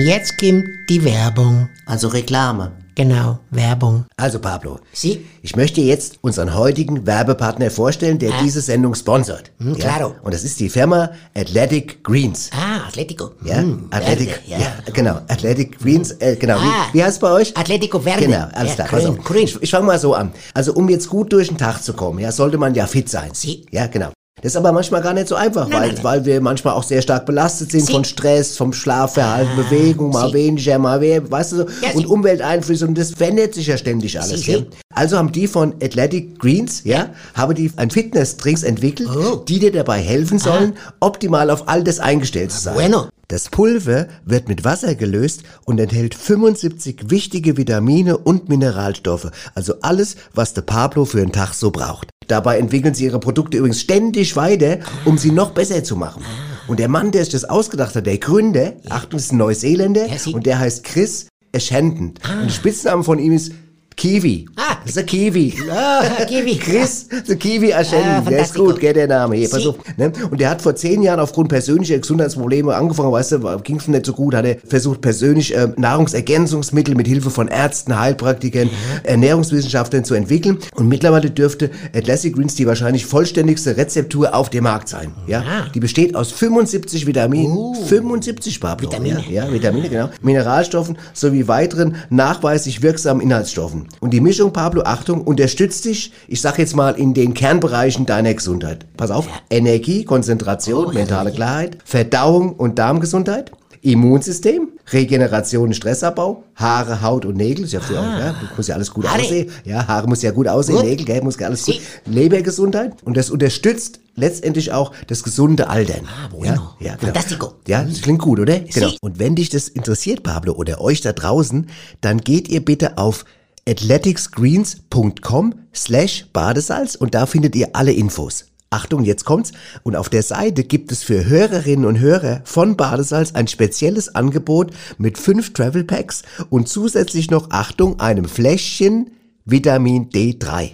jetzt kommt die Werbung. Also Reklame. Genau, Werbung. Also Pablo, Sie? ich möchte jetzt unseren heutigen Werbepartner vorstellen, der Ah. diese Sendung sponsert. Hm, claro. Und das ist die Firma Athletic Greens. Ah, Atletico. Ja, Hm, Athletic, Verde, ja. genau, Athletic Greens, äh, genau. Ah. Wie, wie heißt es bei euch? Atletico Verde. Genau, alles Ja, klar. grün, auf. grün. Ich, ich fange mal so an. Also um jetzt gut durch den Tag zu kommen, ja, sollte man ja fit sein. Sie. Ja, genau. Das ist aber manchmal gar nicht so einfach, Nein, weil, nein, weil wir manchmal auch sehr stark belastet sind Sie. von Stress, vom Schlafverhalten, Bewegung, mal Sie. weniger, mal mehr, weißt du so, Ja, und. Umwelteinflüsse und das verändert sich ja ständig alles. Ja. Also haben die von Athletic Greens, ja, haben die ein Fitness-Drinks entwickelt, Oh. die dir dabei helfen sollen, optimal auf all das eingestellt zu sein. Bueno. Das Pulver wird mit Wasser gelöst und enthält 75 wichtige Vitamine und Mineralstoffe, also alles, was der Pablo für einen Tag so braucht. Dabei entwickeln sie ihre Produkte übrigens ständig weiter, um sie noch besser zu machen. Und der Mann, der sich das ausgedacht hat, der Gründer, Achtung, ist ein Neuseeländer und der heißt Chris Ashenden. Und der Spitzname von ihm ist Kiwi. Ah. Das ist der Kiwi. Ah, Kiwi. Chris, der Kiwi Ah, Ashenden. der ist gut, gell, der Name. Hier, pass Sie- auf. Ne? Und der hat vor zehn Jahren aufgrund persönlicher Gesundheitsprobleme angefangen, weißt du, ging es nicht so gut, hat er versucht, persönlich äh, Nahrungsergänzungsmittel mit Hilfe von Ärzten, Heilpraktikern, Ernährungswissenschaftlern zu entwickeln. Und mittlerweile dürfte Atlassic Greens die wahrscheinlich vollständigste Rezeptur auf dem Markt sein. Ja? Die besteht aus 75 Vitaminen, 75 Pablo. Vitamine. Ja, ja, Vitamine, genau. Mineralstoffen sowie weiteren nachweislich wirksamen Inhaltsstoffen. Und die Mischung, Pablo, Achtung, unterstützt dich, ich sag jetzt mal, in den Kernbereichen deiner Gesundheit. Pass auf, Energie, Konzentration, mentale Klarheit, Verdauung und Darmgesundheit, Immunsystem, Regeneration Stressabbau, Haare, Haut und Nägel, ist ja für euch, ja, muss ja alles gut Haare. aussehen. Ja, Haare muss ja gut aussehen, Gut. Nägel, gell, muss ja alles gut. Sie- Lebergesundheit und das unterstützt letztendlich auch das gesunde Altern. Ah, bueno. Ja, ja, genau. Fantastico. Ja, das klingt gut, oder? Genau. Und wenn dich das interessiert, Pablo, oder euch da draußen, dann geht ihr bitte auf athleticsgreens.com slash Badesalz und da findet ihr alle Infos. Achtung, jetzt kommt's. Und auf der Seite gibt es für Hörerinnen und Hörer von Badesalz ein spezielles Angebot mit fünf Travel Packs und zusätzlich noch, Achtung, einem Fläschchen Vitamin D3.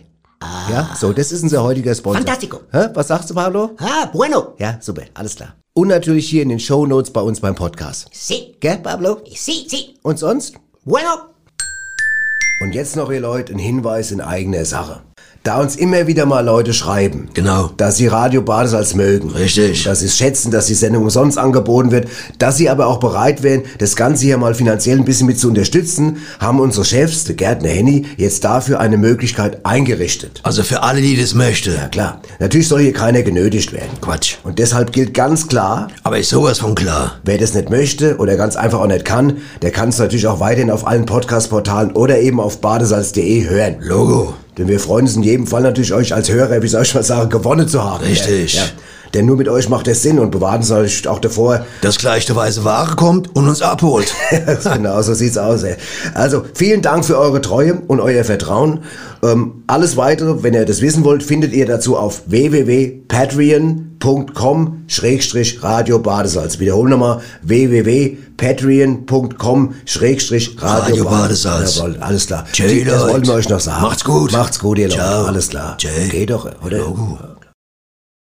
Ja, so, das ist unser heutiger Sponsor. Fantastico. Hä? Was sagst du, Pablo? Ah, bueno. Ja, super, alles klar. Und natürlich hier in den Shownotes bei uns beim Podcast. Si, Gell, Pablo? si, si. Und sonst? Bueno. Und jetzt noch, ihr Leute, ein Hinweis in eigener Sache. Da uns immer wieder mal Leute schreiben, Genau. dass sie Radio Badesalz mögen. Richtig. Dass sie es schätzen, dass die Sendung umsonst angeboten wird, dass sie aber auch bereit wären, das Ganze hier mal finanziell ein bisschen mit zu unterstützen, haben unsere Chefs, der Gärtner Henny, jetzt dafür eine Möglichkeit eingerichtet. Also für alle, die das möchten. Ja klar, natürlich soll hier keiner genötigt werden. Quatsch. Und deshalb gilt ganz klar, Aber ist sowas von klar. Wer das nicht möchte oder ganz einfach auch nicht kann, der kann es natürlich auch weiterhin auf allen Podcast-Portalen oder eben auf badesalz.de hören. Logo. Denn wir freuen uns in jedem Fall natürlich, euch als Hörer, wie soll ich mal sagen, gewonnen zu haben. Richtig. Ja. Denn nur mit euch macht es Sinn und bewahren uns natürlich auch davor. Dass gleich der weiße Ware kommt und uns abholt. genau, so sieht's aus. Ey. Also, vielen Dank für eure Treue und euer Vertrauen. Ähm, alles weitere, wenn ihr das wissen wollt, findet ihr dazu auf www.patreon.com-radio Badesalz. Wiederhole nochmal www.patreon.com-radio Radio Badesalz. Jawohl, alles klar. Tschö, das wollten wir euch noch sagen. Macht's gut. Macht's gut, ihr Leute. Alles klar. Tschö. Geht doch, oder? Logo.